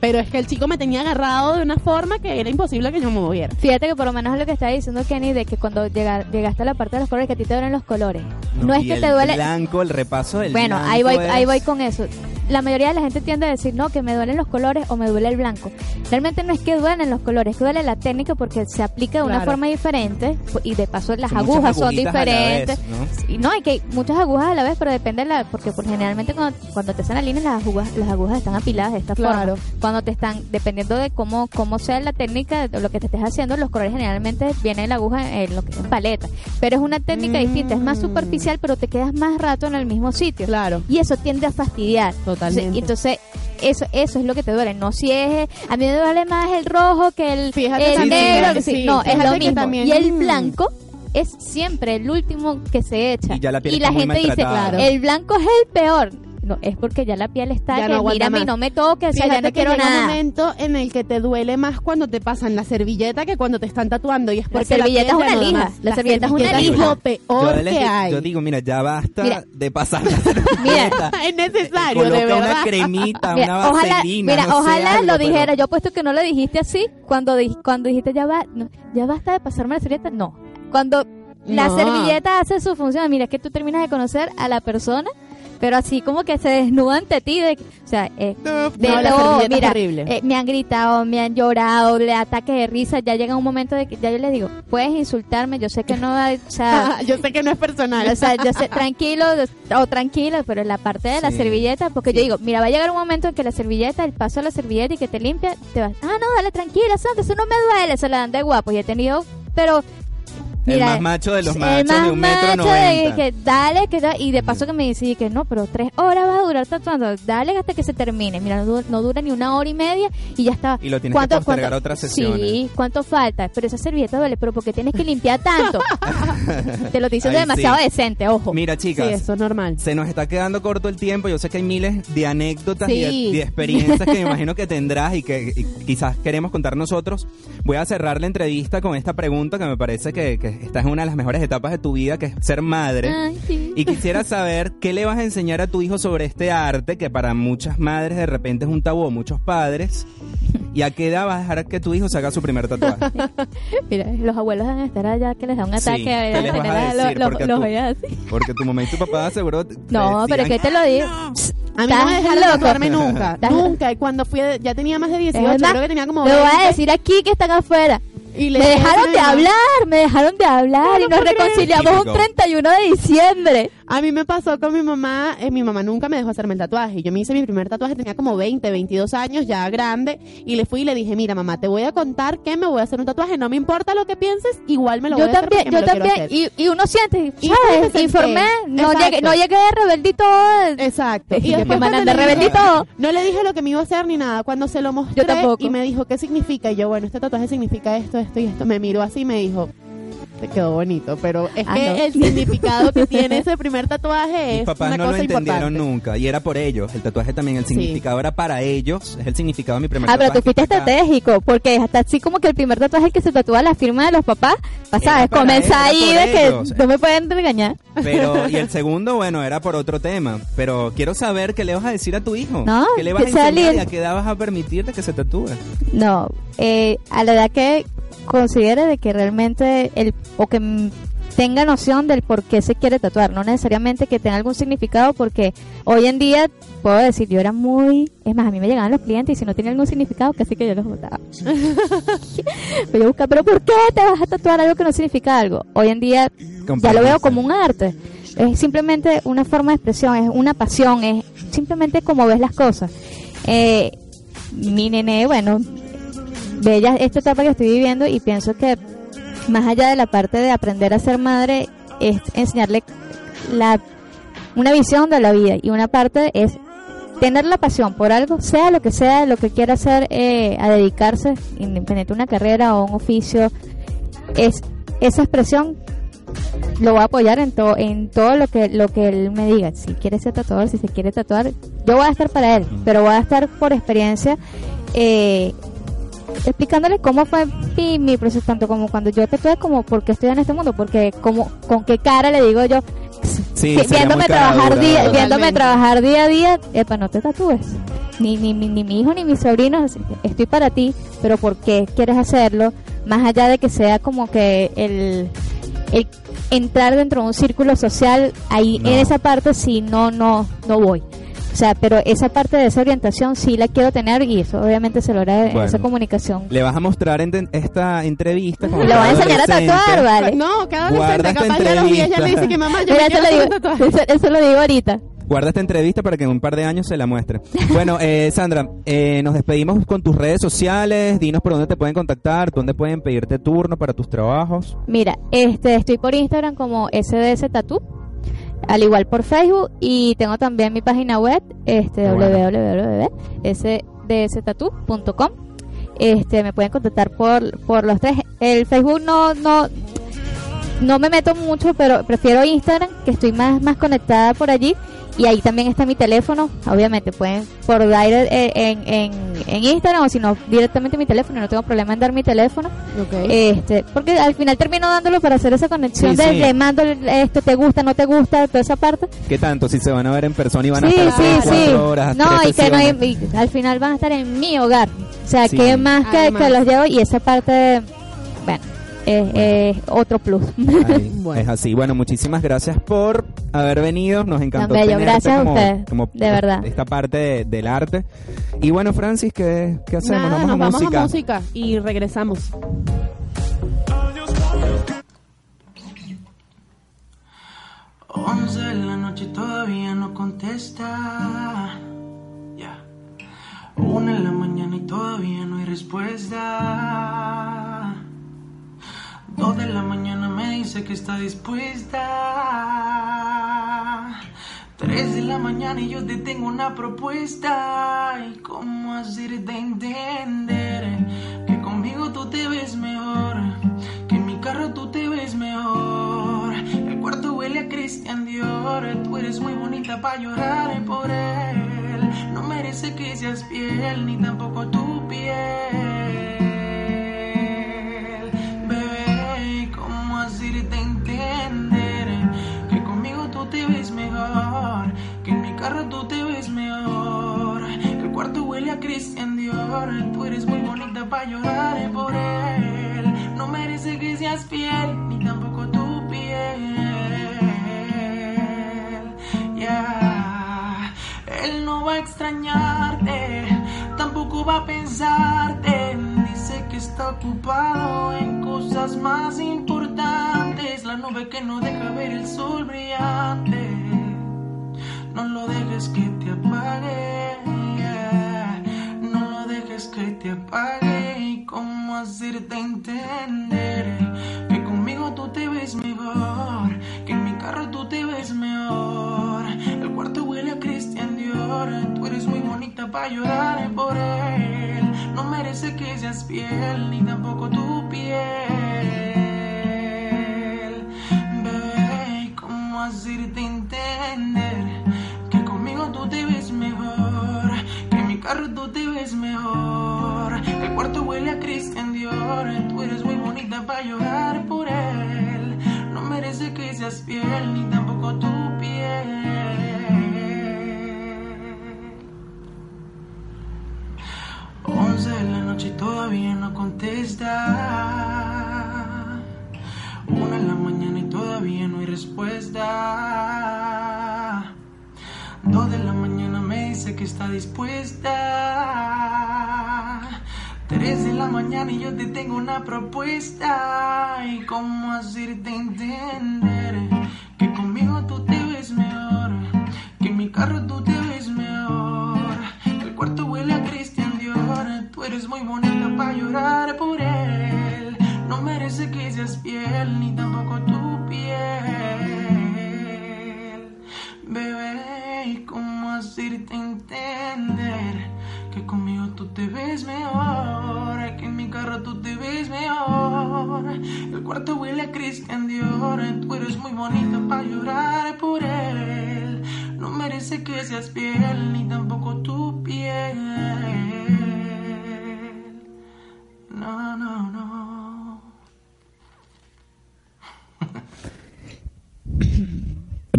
Pero es que el chico me tenía agarrado de una forma que era imposible que yo me moviera. Fíjate que por lo menos es lo que está diciendo Kenny de que cuando llega- llegaste a la parte de los colores, que a ti te duelen los colores. No, es y que el te duele. blanco, el repaso del Bueno, blanco ahí voy, es- ahí voy con eso. La mayoría de la gente tiende a decir, no, que me duelen los colores o me duele el blanco. Realmente no es que duelen los colores, es que duele la técnica porque se aplica de una forma diferente y de paso las Son agujas son vez, diferentes. ¿no? Y no, hay que muchas agujas a la vez, pero depende de la, porque por generalmente cuando, cuando te la línea las agujas, las agujas están apiladas de esta Claro. forma. Cuando te están, dependiendo de cómo, cómo sea la técnica de lo que te estés haciendo, los colores generalmente viene la aguja en lo que en paleta. Pero es una técnica Mm. distinta, es más superficial, pero te quedas más rato en el mismo sitio. Claro. Y eso tiende a fastidiar. Totalmente. Entonces, entonces, eso, eso es lo que te duele. No si es, a mí me duele más el rojo que el, Fíjate el también, negro. sí, sí, sí, no, es lo mismo. también- y el blanco es siempre el último que se echa. Y ya la piel gente dice, el blanco es el peor. No, es porque ya la piel está, Ya que no mírame más. no me toques, o sea, ya no que quiero llega un nada. momento en el que te duele más cuando te pasan la servilleta que cuando te están tatuando y es La porque servilleta piel es una lija. más. La servilleta es una servilleta lija. lo peor yo, que hay. yo digo, mira, ya basta Mira. de pasar la servilleta. es necesario, de verdad. una cremita, Mira, una ojalá, vaselina, mira, no ojalá algo, lo pero- dijera. Yo puesto que no lo dijiste así, cuando di- cuando dijiste ya va, no, ya basta de pasarme la servilleta, no. Cuando la No. servilleta hace su función, mira, es que tú terminas de conocer a la persona, pero así como que se desnuda ante ti, de, o sea, eh, de No, la mira, horrible. eh, me han gritado, me han llorado, le ataque de risa, ya llega un momento de que ya yo le digo, puedes insultarme, yo sé que no, o sea, Yo sé que no es personal. o sea, yo sé, tranquilo o tranquilo, pero en la parte de la servilleta, porque yo digo, mira, va a llegar un momento en que la servilleta, el paso de la servilleta y que te limpia, te vas, ah, no, dale tranquila, Santa, eso no me duele, se la dan de guapo. Y he tenido, pero. El más macho de los el machos más de un metro macho de que dale, que da- y de paso que me dice que no, pero tres horas va a durar tatuando, dale hasta que se termine. Mira, no, no dura ni una hora y media y ya está. Y lo tienes que postergar otras sesiones. Sí, ¿cuánto falta? Pero esa servilleta duele, pero porque tienes que limpiar tanto. Te lo estoy diciendo Ay, demasiado sí. decente, ojo. Mira, Sí, chicas, eso es normal. se nos está quedando corto el tiempo. Yo sé que hay miles de anécdotas y, de, Sí. experiencias que me imagino que tendrás y que y quizás queremos contar nosotros. Voy a cerrar la entrevista con esta pregunta que me parece que, que esta es una de las mejores etapas de tu vida, que es ser madre. Ay, sí. Y quisiera saber qué le vas a enseñar a tu hijo sobre este arte que para muchas madres de repente es un tabú, muchos padres. ¿Y a qué edad vas a dejar que tu hijo se haga su primer tatuaje? Mira, los abuelos deben estar allá que les da un Sí, ataque. ¿qué a les vas a tener decir? los- Porque los tú- veías así. Porque tu mamá y tu papá seguro... No, pero que te lo digo. A mí no me ¿Estás dejaron tatuarme nunca. ¿Estás- Nunca. Y cuando fui, ya tenía más de 18, Es más, creo que tenía como Le voy a 20, decir aquí que están afuera. Y le Me dejaron de hablar, me dejaron de hablar y nos reconciliamos un Típico. 31 de diciembre. A mí me pasó con mi mamá, eh, mi mamá nunca me dejó hacerme el tatuaje. Yo me hice mi primer tatuaje, tenía como 20, 22 años, ya grande, y le fui y le dije, mira mamá, te voy a contar que me voy a hacer un tatuaje, no me importa lo que pienses, igual me lo Yo voy a hacer también, yo lo quiero también. hacer". Y, y uno siente, ¿sabes? Informé, no Exacto. llegué, no llegué de rebeldito. Exacto. Y después me de rebeldito. No le dije lo que me iba a hacer ni nada. Cuando se lo mostré Yo tampoco. y me dijo, ¿qué significa? Y yo, bueno, este tatuaje significa esto, esto y esto. Me miró así y me dijo, te quedó bonito. Pero es Ah, que no. el significado que tiene ese primer tatuaje Mis es papás una no lo entendieron importante. nunca y era por ellos. El tatuaje también, el Sí. significado era para ellos. Es el significado de mi primer Ah, pero tatuaje. tú fuiste que está acá. estratégico, porque hasta así como que el primer tatuaje que se tatúa la firma de los papás, ¿sabes? Comienza ahí de que no me pueden regañar. Pero, y el segundo, bueno, era por otro tema. Pero quiero saber qué le vas a decir a tu hijo. No, ¿Qué le vas a enseñar y a qué edad vas a permitirte que se tatúe? No, eh, a la edad que considere de que realmente el o que tenga noción del por qué se quiere tatuar, no necesariamente que tenga algún significado, porque hoy en día puedo decir, yo era muy, es más, a mí me llegaban los clientes y si no tenía algún significado, casi que yo los botaba. pero yo buscaba, pero ¿por qué te vas a tatuar algo que no significa algo? Hoy en día ya lo veo como un arte. Es simplemente una forma de expresión, es una pasión, es simplemente como ves las cosas. Eh, mi nene, bueno, bella esta etapa que estoy viviendo y pienso que más allá de la parte de aprender a ser madre, es enseñarle la, una visión de la vida y una parte es tener la pasión por algo, sea lo que sea, lo que quiera hacer, eh, a dedicarse, independiente de una carrera o un oficio, es esa expresión lo voy a apoyar en todo en todo lo que lo que él me diga. Si quiere ser tatuador si se quiere tatuar yo voy a estar para él pero voy a estar por experiencia eh, explicándole cómo fue mi, mi proceso tanto como cuando yo tatué como porque estoy en este mundo porque como con qué cara le digo yo Sí, viéndome trabajar dura, día viéndome trabajar día a día epa no te tatúes. Ni, ni, ni, ni mi hijo ni mis sobrinos estoy para ti pero por qué quieres hacerlo más allá de que sea como que el, el entrar dentro de un círculo social ahí No. en esa parte sí no no no voy o sea pero esa parte de esa orientación sí la quiero tener y eso obviamente se logra en Bueno. esa comunicación Le vas a mostrar en esta entrevista. como y lo voy a enseñar a tatuar vale No, cada adolescente capaz ya los 10 ya le dice que mamá, yo Mira, me eso, quiero lo tatuaje. eso, eso lo digo ahorita Guarda esta entrevista para que en un par de años se la muestre. Bueno, eh, Sandra, eh, nos despedimos con tus redes sociales. Dinos por dónde te pueden contactar, dónde pueden pedirte turno para tus trabajos. Mira, este, estoy por Instagram como SDS Tattoo, al igual por Facebook y tengo también mi página web, este, Qué bueno. www.sdstattoo.com. Este, me pueden contactar por, por los tres. El Facebook no, no, no me meto mucho, pero prefiero Instagram, que estoy más, más conectada por allí. Y ahí también está mi teléfono. Obviamente pueden por dar eh, en, en, en Instagram o si no directamente mi teléfono. No tengo problema en dar mi teléfono. Ok. Este, porque al final termino dándolo para hacer esa conexión Sí, de sí. le mando esto, te gusta, no te gusta, toda esa parte. ¿Qué tanto? Si se van a ver en persona y van a Sí, estar sí, tres, sí. cuatro horas, No, y que no hay, y al final van a estar en mi hogar. O sea, Sí. que más que, Además. que los llevo y esa parte, bueno, es, es otro plus. Ay, Bueno. Es así. Bueno, muchísimas gracias por haber venido. Nos encantó bello. tenerte Gracias a como, ustedes, como de verdad. esta parte de- del arte. Y bueno, Francis, ¿qué, qué hacemos? Nada, vamos, nos a, vamos música. a música y regresamos. 11 de la noche y todavía no contesta. Ya. Una en la mañana y todavía no hay respuesta. Dos de la mañana me dice que está dispuesta. Tres de la mañana y yo te tengo una propuesta. ¿Y cómo hacerte entender que conmigo tú te ves mejor? Que en mi carro tú te ves mejor. El cuarto huele a Christian Dior. Tú eres muy bonita para llorar por él. No merece que seas fiel, ni tampoco tu piel. Te ves mejor? Que en mi carro tú te ves mejor. El cuarto huele a Christian Dior. Tú eres muy bonita para llorar por él. No merece que seas fiel, ni tampoco tu piel. Ya, él no va a extrañarte, tampoco va a pensarte. Está ocupado en cosas más importantes. La nube que no deja ver el sol brillante. No lo dejes que te apague. No lo dejes que te apague. ¿Y cómo hacerte entender seas fiel, ni tampoco tu piel. Bebé, ¿cómo hacerte entender que conmigo tú te ves mejor? Que en mi carro tú te ves mejor. El cuarto huele a Christian Dior. Tú eres muy bonita para llorar por él. No merece que seas fiel, ni Una en la mañana y todavía no hay respuesta. Dos de la mañana me dice que está dispuesta. Tres de la mañana y yo te tengo una propuesta. ¿Y cómo hacerte entender ni tampoco tu piel. Bebé, ¿y cómo hacerte entender que conmigo tú te ves mejor? Que en mi carro tú te ves mejor. El cuarto huele a Christian Dior. Tú eres muy bonita para llorar por él. No merece que seas fiel, ni tampoco tu piel. No, no, no.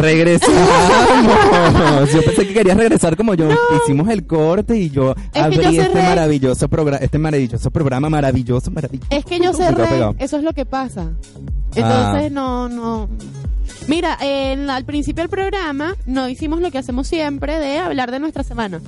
Regresamos. Yo pensé que querías regresar como yo. Hicimos el corte y yo abrí yo este maravilloso programa, este maravilloso programa, maravilloso, maravilloso. Es que yo cerré, eso es lo que pasa. Ah. Entonces no, no. Mira, en al principio del programa no hicimos lo que hacemos siempre de hablar de nuestra semana.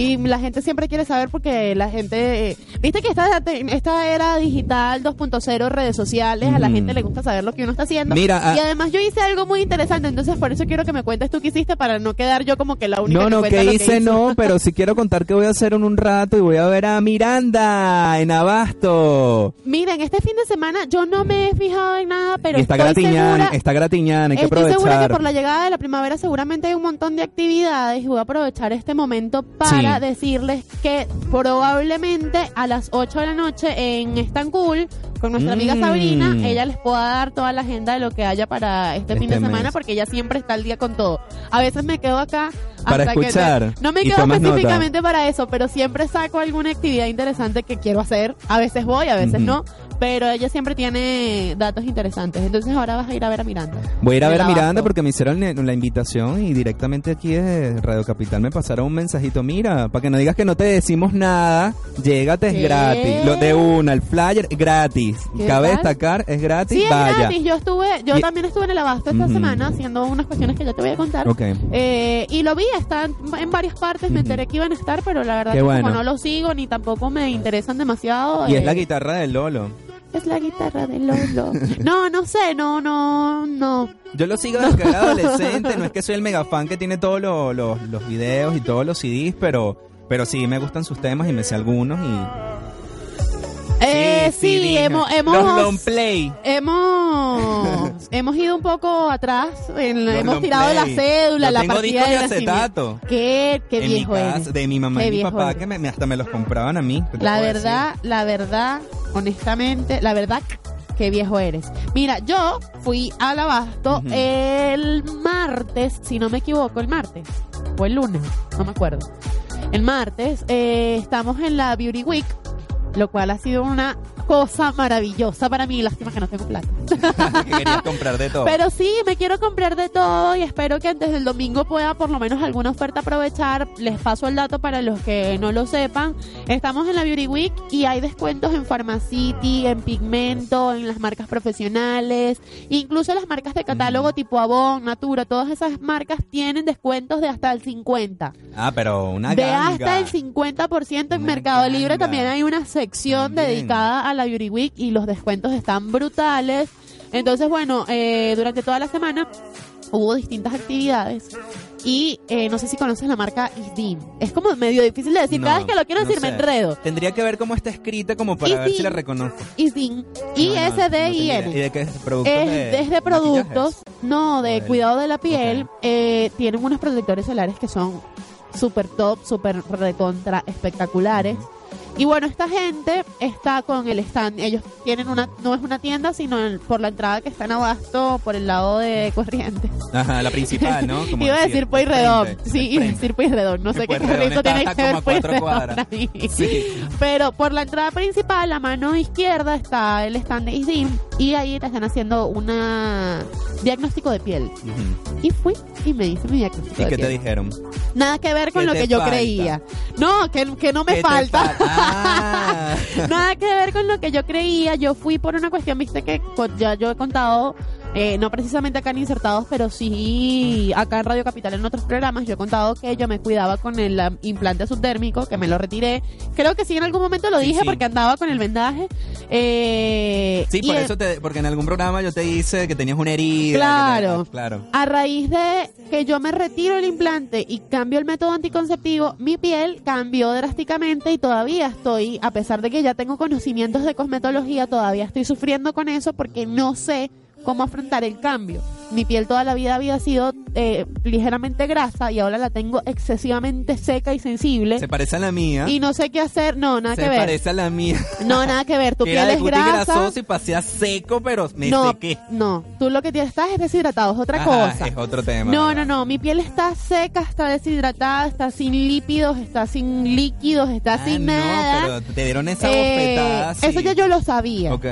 Y la gente siempre quiere saber porque la gente, eh, viste que esta, esta era digital 2.0, redes sociales, a la gente le gusta saber lo que uno está haciendo. Mira, ah- y además yo hice algo muy interesante, entonces por eso quiero que me cuentes tú qué hiciste para no quedar yo como que la única No, que no, que hice no, pero sí quiero contar que voy a hacer en un rato y voy a ver a Miranda en Abasto. Miren, este fin de semana yo no me he fijado en nada, pero y está segura, está gratiñana, hay que Estoy segura que aprovechar. por la llegada de la primavera seguramente hay un montón de actividades y voy a aprovechar este momento para Sí. Decirles que probablemente a las 8 de la noche en Estancul con nuestra amiga Mm. Sabrina, ella les pueda dar toda la agenda de lo que haya para este, fin de Este semana, mes. porque ella siempre está al día con todo. A veces me quedo acá Para hasta escuchar, no me quedo nota. específicamente para eso, pero siempre saco alguna actividad interesante que quiero hacer. A veces voy, a veces no, pero ella siempre tiene datos interesantes. Entonces ahora vas a ir a ver a Miranda. Voy a ir a ver a Miranda porque me hicieron la invitación y directamente aquí de Radio Capital me pasaron un mensajito. Mira, para que no digas que no te decimos nada, llégate, es ¿Qué? gratis. Lo de una, el flyer, gratis. ¿Qué Cabe tal? destacar, es gratis, Sí, es vaya. gratis. Yo estuve, yo Y- también estuve en el Abasto esta semana haciendo unas cuestiones que ya te voy a contar. Ok. Eh, y lo vi, están en varias partes, me enteré que iban a estar, pero la verdad Qué que bueno. como no los sigo ni tampoco me interesan demasiado. Y eh, es la guitarra de Lolo. Es la guitarra de Lolo. no, no sé, no, no, no. Yo lo sigo desde que era adolescente, no es que soy el mega fan que tiene todos los, los, los videos y todos los CDs, pero, pero sí me gustan sus temas y me sé algunos y... Eh, sí, hemos, hemos, Los long play. hemos, hemos ido un poco atrás, en- hemos tirado la cédula, Yo la tengo partida de acetato. Qué, qué en viejo mi eres. de mi mamá Qué y mi papá, eres. que me, hasta me los compraban a mí. ¿qué te La verdad, la verdad, honestamente, la verdad, qué viejo eres. Mira, yo fui al abasto el martes, si no me equivoco, el martes. O el lunes, no me acuerdo. El martes eh, estamos en la Beauty Week, lo cual ha sido una cosa maravillosa para mí. Lástima que no tengo plata. decir? que querías comprar de todo. Pero sí, me quiero comprar de todo y espero que antes del domingo pueda por lo menos alguna oferta aprovechar. Les paso el dato para los que no lo sepan. Estamos en la Beauty Week y hay descuentos en Pharmacity, en Pigmento, en las marcas profesionales, incluso las marcas de catálogo tipo Avon, Natura, todas esas marcas tienen descuentos de hasta el 50. ah, pero una De ganga. hasta el 50% en Una Mercado Libre también hay una sección También. dedicada a la Beauty Week y los descuentos están brutales. Entonces, bueno, eh, durante toda la semana hubo distintas actividades y eh, no sé si conoces la marca Isdim. Es como medio difícil de decir, No, cada vez que lo quiero no decir me sé. enredo. Tendría que ver cómo está escrita como para ver si la reconozco. Isdim. Idea. ¿Y I-S-D-I-N. de qué es? ¿Productos Es de desde productos, no, de cuidado de la piel, Ok. eh, tienen unos protectores solares que son súper top, súper recontra espectaculares. Y bueno, esta gente está con el stand, ellos tienen una, no es una tienda, sino el- por la entrada que está en Abasto, por el lado de Corrientes. Ajá, la principal, ¿no? Como Iba a decir Pueyrredón, sí, iba a decir Pueyrredón, no sé qué está tiene que ver Pueyrredón ahí. Sí. Pero por la entrada principal, a mano izquierda, está el stand de ISIM y ahí te están haciendo una diagnóstico de piel. Y fui y me hice mi diagnóstico ¿Y de qué te dijeron? Nada que ver con ¿Qué lo que yo falta? creía. No, que, que no me ¿Qué te falta. Ah. Nada que ver con lo que yo creía. Yo fui por una cuestión, viste, que co- ya yo he contado, eh, no precisamente acá en Insertados, pero sí acá en Radio Capital en otros programas. Yo he contado que yo me cuidaba con el um, implante subdérmico, que me lo retiré. Creo que sí en algún momento lo dije sí. porque andaba con el vendaje. Eh, Sí, por eso te, porque en algún programa yo te hice que tenías una herida. Claro. te- claro. A raíz de que yo me retiro el implante y cambio el método anticonceptivo, mi piel cambió drásticamente y todavía estoy, a pesar de que ya tengo conocimientos de cosmetología, todavía estoy sufriendo con eso porque no sé cómo afrontar el cambio. Mi piel toda la vida había sido eh, ligeramente grasa y ahora la tengo excesivamente seca y sensible. Se parece a la mía. Y no sé qué hacer, no, nada Se que ver. parece a la mía. No, nada que ver. Tu Que era piel de es grasa. grasoso y pasea seco, pero me no, sequé. no, tú lo que tienes estás es deshidratado, es otra Ajá, cosa. Es otro tema. No, no, ¿verdad? no, mi piel está seca, está deshidratada, está sin lípidos, está sin líquidos, está Ah, sin no, nada. pero te dieron esa Eh, bofetada. Eso ya yo lo sabía. Ok.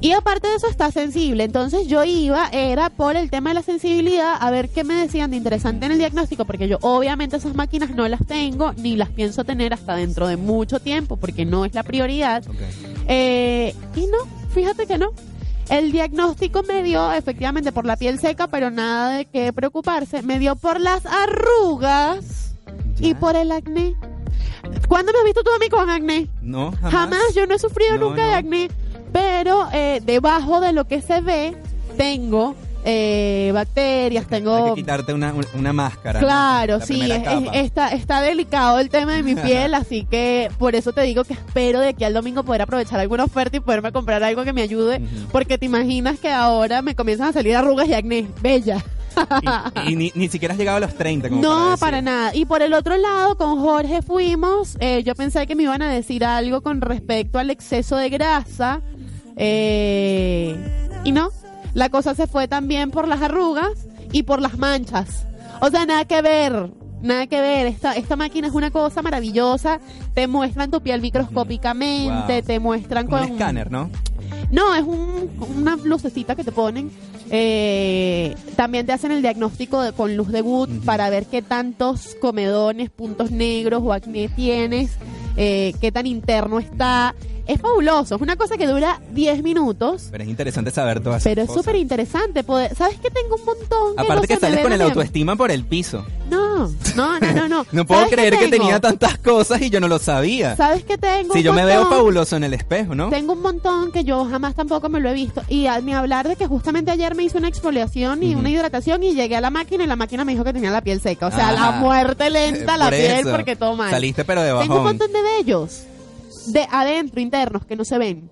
Y aparte de eso está sensible. Entonces yo iba, era por el tema de la sensibilidad, a ver qué me decían de interesante en el diagnóstico, porque yo obviamente esas máquinas no las tengo, ni las pienso tener hasta dentro de mucho tiempo, porque no es la prioridad. Eh, y no, fíjate que no. El diagnóstico me dio efectivamente por la piel seca, pero nada de qué preocuparse. Me dio por las arrugas y por el acné. ¿Cuándo me has visto tú a mí con acné? No, jamás. Jamás, yo no he sufrido No, nunca de acné. Pero eh, debajo de lo que se ve, tengo eh, bacterias, Hay tengo... que quitarte una, una máscara. Claro, La sí, es- es- está, está delicado el tema de mi piel, así que por eso te digo que espero de aquí al domingo poder aprovechar alguna oferta y poderme comprar algo que me ayude, porque te imaginas que ahora me comienzan a salir arrugas y acné, bella. Y, y ni, ni siquiera has llegado a los 30. Como No, para, para, nada. Y por el otro lado, con Jorge fuimos, eh, yo pensé que me iban a decir algo con respecto al exceso de grasa, Eh, y no, la cosa se fue también por las arrugas y por las manchas. O sea, nada que ver. Nada que ver, esta, esta máquina es una cosa maravillosa, te muestran tu piel microscópicamente, Wow. te muestran Como con... un escáner, ¿no? No, es un- una lucecita que te ponen. Eh, también te hacen el diagnóstico de- con luz de Wood para ver qué tantos comedones, puntos negros o acné tienes, eh, qué tan interno está. Es fabuloso, es una cosa que dura 10 minutos, Pero es interesante saber todas esas pero es cosas. súper interesante. poder- ¿Sabes que tengo un montón? Que Aparte no que se me sales ven con el autoestima por el piso. No, no, no, no. No, No puedo ¿Sabes qué creer que tengo? tenía tantas cosas y yo no lo sabía. ¿Sabes qué tengo? Si Un yo me veo montón. fabuloso en el espejo, ¿no? Tengo un montón que yo jamás tampoco me lo he visto. Y a- ni hablar de que justamente ayer me hice una exfoliación y Ujú. una hidratación y llegué a la máquina y la máquina me dijo que tenía la piel seca. O sea, Ah. la muerte lenta, la Por piel, eso. porque todo mal. Saliste pero de Tengo un bajón. montón de vellos. De adentro, internos, que no se ven.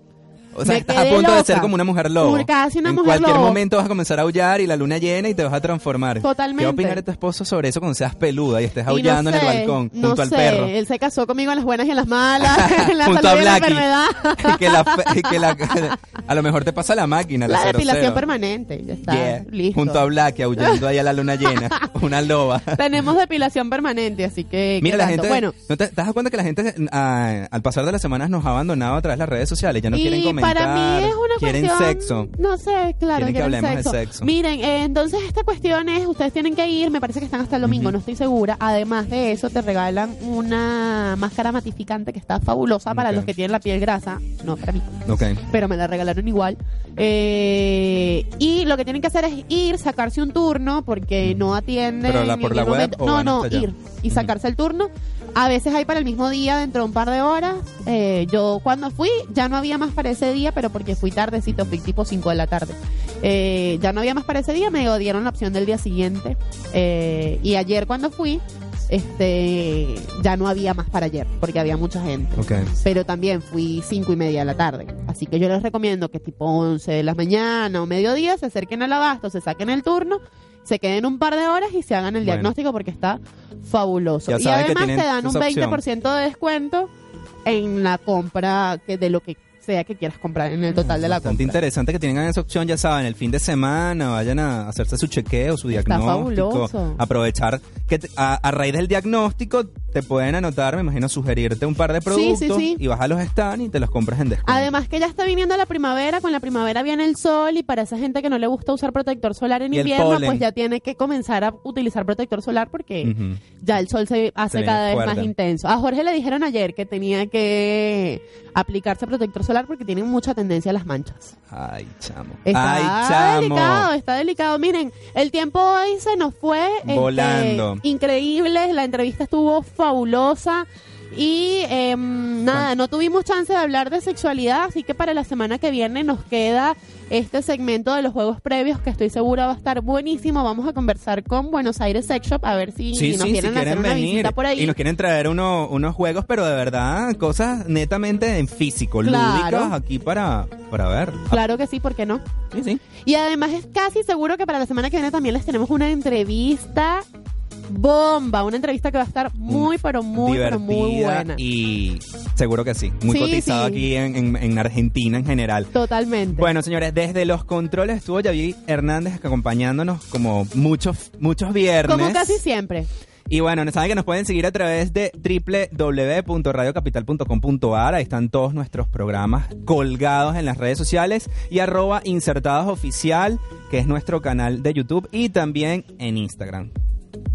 O sea, estás a punto de ser como una mujer lobo. Casi una en mujer cualquier lobo. momento vas a comenzar a aullar y la luna llena y te vas a transformar. Totalmente. ¿Qué va a opinar tu esposo sobre eso cuando seas peluda y estés Y no aullando en el balcón no junto al perro? Él se casó conmigo en las buenas y en las malas, en la junto a y en la Blackie. enfermedad. que la, fe- que la- a lo mejor te pasa la máquina, la, La cero depilación cero. permanente, ya está, Yeah. listo. Junto a Black, aullando ahí a la luna llena. Una loba. Tenemos depilación permanente, así que... Mira, ¿qué la tanto? gente. Bueno, ¿no te, te das cuenta que la gente ah, al pasar de las semanas nos ha abandonado a través de las redes sociales? Ya no y quieren comentar. Para mí es una quieren cuestión, sexo. No sé, claro, Quieren que hablemos de sexo. sexo. Miren, eh, entonces esta cuestión es, ustedes tienen que ir, me parece que están hasta el domingo, no estoy segura. Además de eso, te regalan una máscara matificante que está fabulosa para los que tienen la piel grasa, no para mí, Ok. pero me la regalaron igual. Eh, y lo que tienen que hacer es ir, sacarse un turno, porque no atienden. ¿Pero la- por la ningún web momento. o No, no, ir y sacarse el turno. A veces hay para el mismo día, dentro de un par de horas. Eh, yo cuando fui, ya no había más para ese día, pero porque fui tardecito, fui tipo 5 de la tarde. Eh, ya no había más para ese día, me dieron la opción del día siguiente. Eh, y ayer cuando fui, este ya no había más para ayer, porque había mucha gente. Pero también fui cinco y media de la tarde. Así que yo les recomiendo que tipo 11 de la mañana o mediodía se acerquen al abasto, se saquen el turno, se queden un par de horas y se hagan el Bueno. diagnóstico porque está fabuloso. Y además te dan un esa opción. 20% de descuento en la compra que de lo que sea que quieras comprar en el total de la Bastante compra. interesante que tengan esa opción, ya saben, el fin de semana vayan a hacerse su chequeo, su Está diagnóstico, fabuloso. aprovechar que a, a raíz del diagnóstico te pueden anotar, me imagino, sugerirte un par de productos sí, sí. y vas a los stands y te los compras en descuento. Además que ya está viniendo la primavera, con la primavera viene el sol y para esa gente que no le gusta usar protector solar en Y invierno, pues ya tiene que comenzar a utilizar protector solar porque ya el sol se hace Se cada vez fuerte. más intenso. A Jorge le dijeron ayer que tenía que aplicarse protector solar porque tienen mucha tendencia a las manchas. Ay, chamo. Está Ay, chamo. delicado, está delicado. Miren, el tiempo hoy se nos fue este, Volando. increíble, la entrevista estuvo fabulosa. Y em, nada, no tuvimos chance de hablar de sexualidad, así que para la semana que viene nos queda este segmento de los juegos previos que estoy segura va a estar buenísimo. Vamos a conversar con Buenos Aires Sex Shop a ver si Sí, nos sí, si vienen a hacer quieren una venir visita por ahí. y nos quieren traer uno- unos juegos, pero de verdad, cosas netamente en físico, Claro. lúdicas aquí para, para ver. Claro que sí, ¿por qué no? Sí, sí. Y además es casi seguro que para la semana que viene también les tenemos una entrevista bomba, una entrevista que va a estar muy, pero muy, pero muy buena. Y seguro que sí. Muy Sí, cotizado sí. aquí en, en- en Argentina en general. Totalmente. Bueno, señores, desde los controles estuvo Yavi Hernández acompañándonos como muchos, muchos viernes. Como casi siempre. Y bueno, saben que nos pueden seguir a través de www.radiocapital.com.ar. Ahí están todos nuestros programas colgados en las redes sociales. Y arroba insertados oficial, que es nuestro canal de YouTube. Y también en Instagram.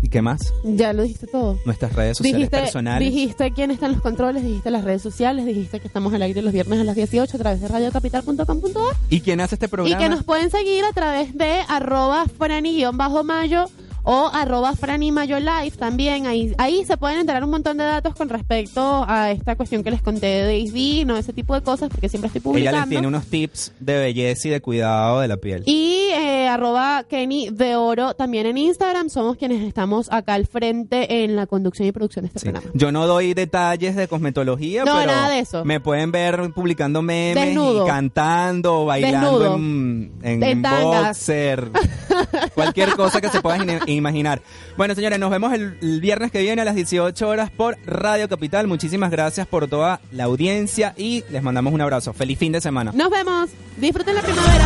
¿Y qué más? Ya lo dijiste todo. Nuestras redes sociales Dijiste, personales. dijiste quién está en los controles, dijiste las redes sociales, dijiste que estamos al aire los viernes a las 18 a través de radiocapital.com.ar ¿Y quién hace este y programa? que nos pueden seguir a través de arroba frani-mayo o arroba Franny Mayo Live también. Ahí, ahí se pueden enterar un montón de datos con respecto a esta cuestión que les conté de Daisy, no ese tipo de cosas, porque siempre estoy publicando. Ella les tiene unos tips de belleza y de cuidado de la piel. Y eh, arroba Kenny de Oro también en Instagram. Somos quienes estamos acá al frente en la conducción y producción de este Sí. programa. Yo no doy detalles de cosmetología, No, pero nada de eso. me pueden ver publicando memes Desnudo. y cantando, bailando Desnudo. en, en boxer, cualquier cosa que se pueda ine- imaginar. Bueno, señores, nos vemos el, el viernes que viene a las 18 horas por Radio Capital. Muchísimas gracias por toda la audiencia y les mandamos un abrazo. Feliz fin de semana. Nos vemos. Disfruten la primavera.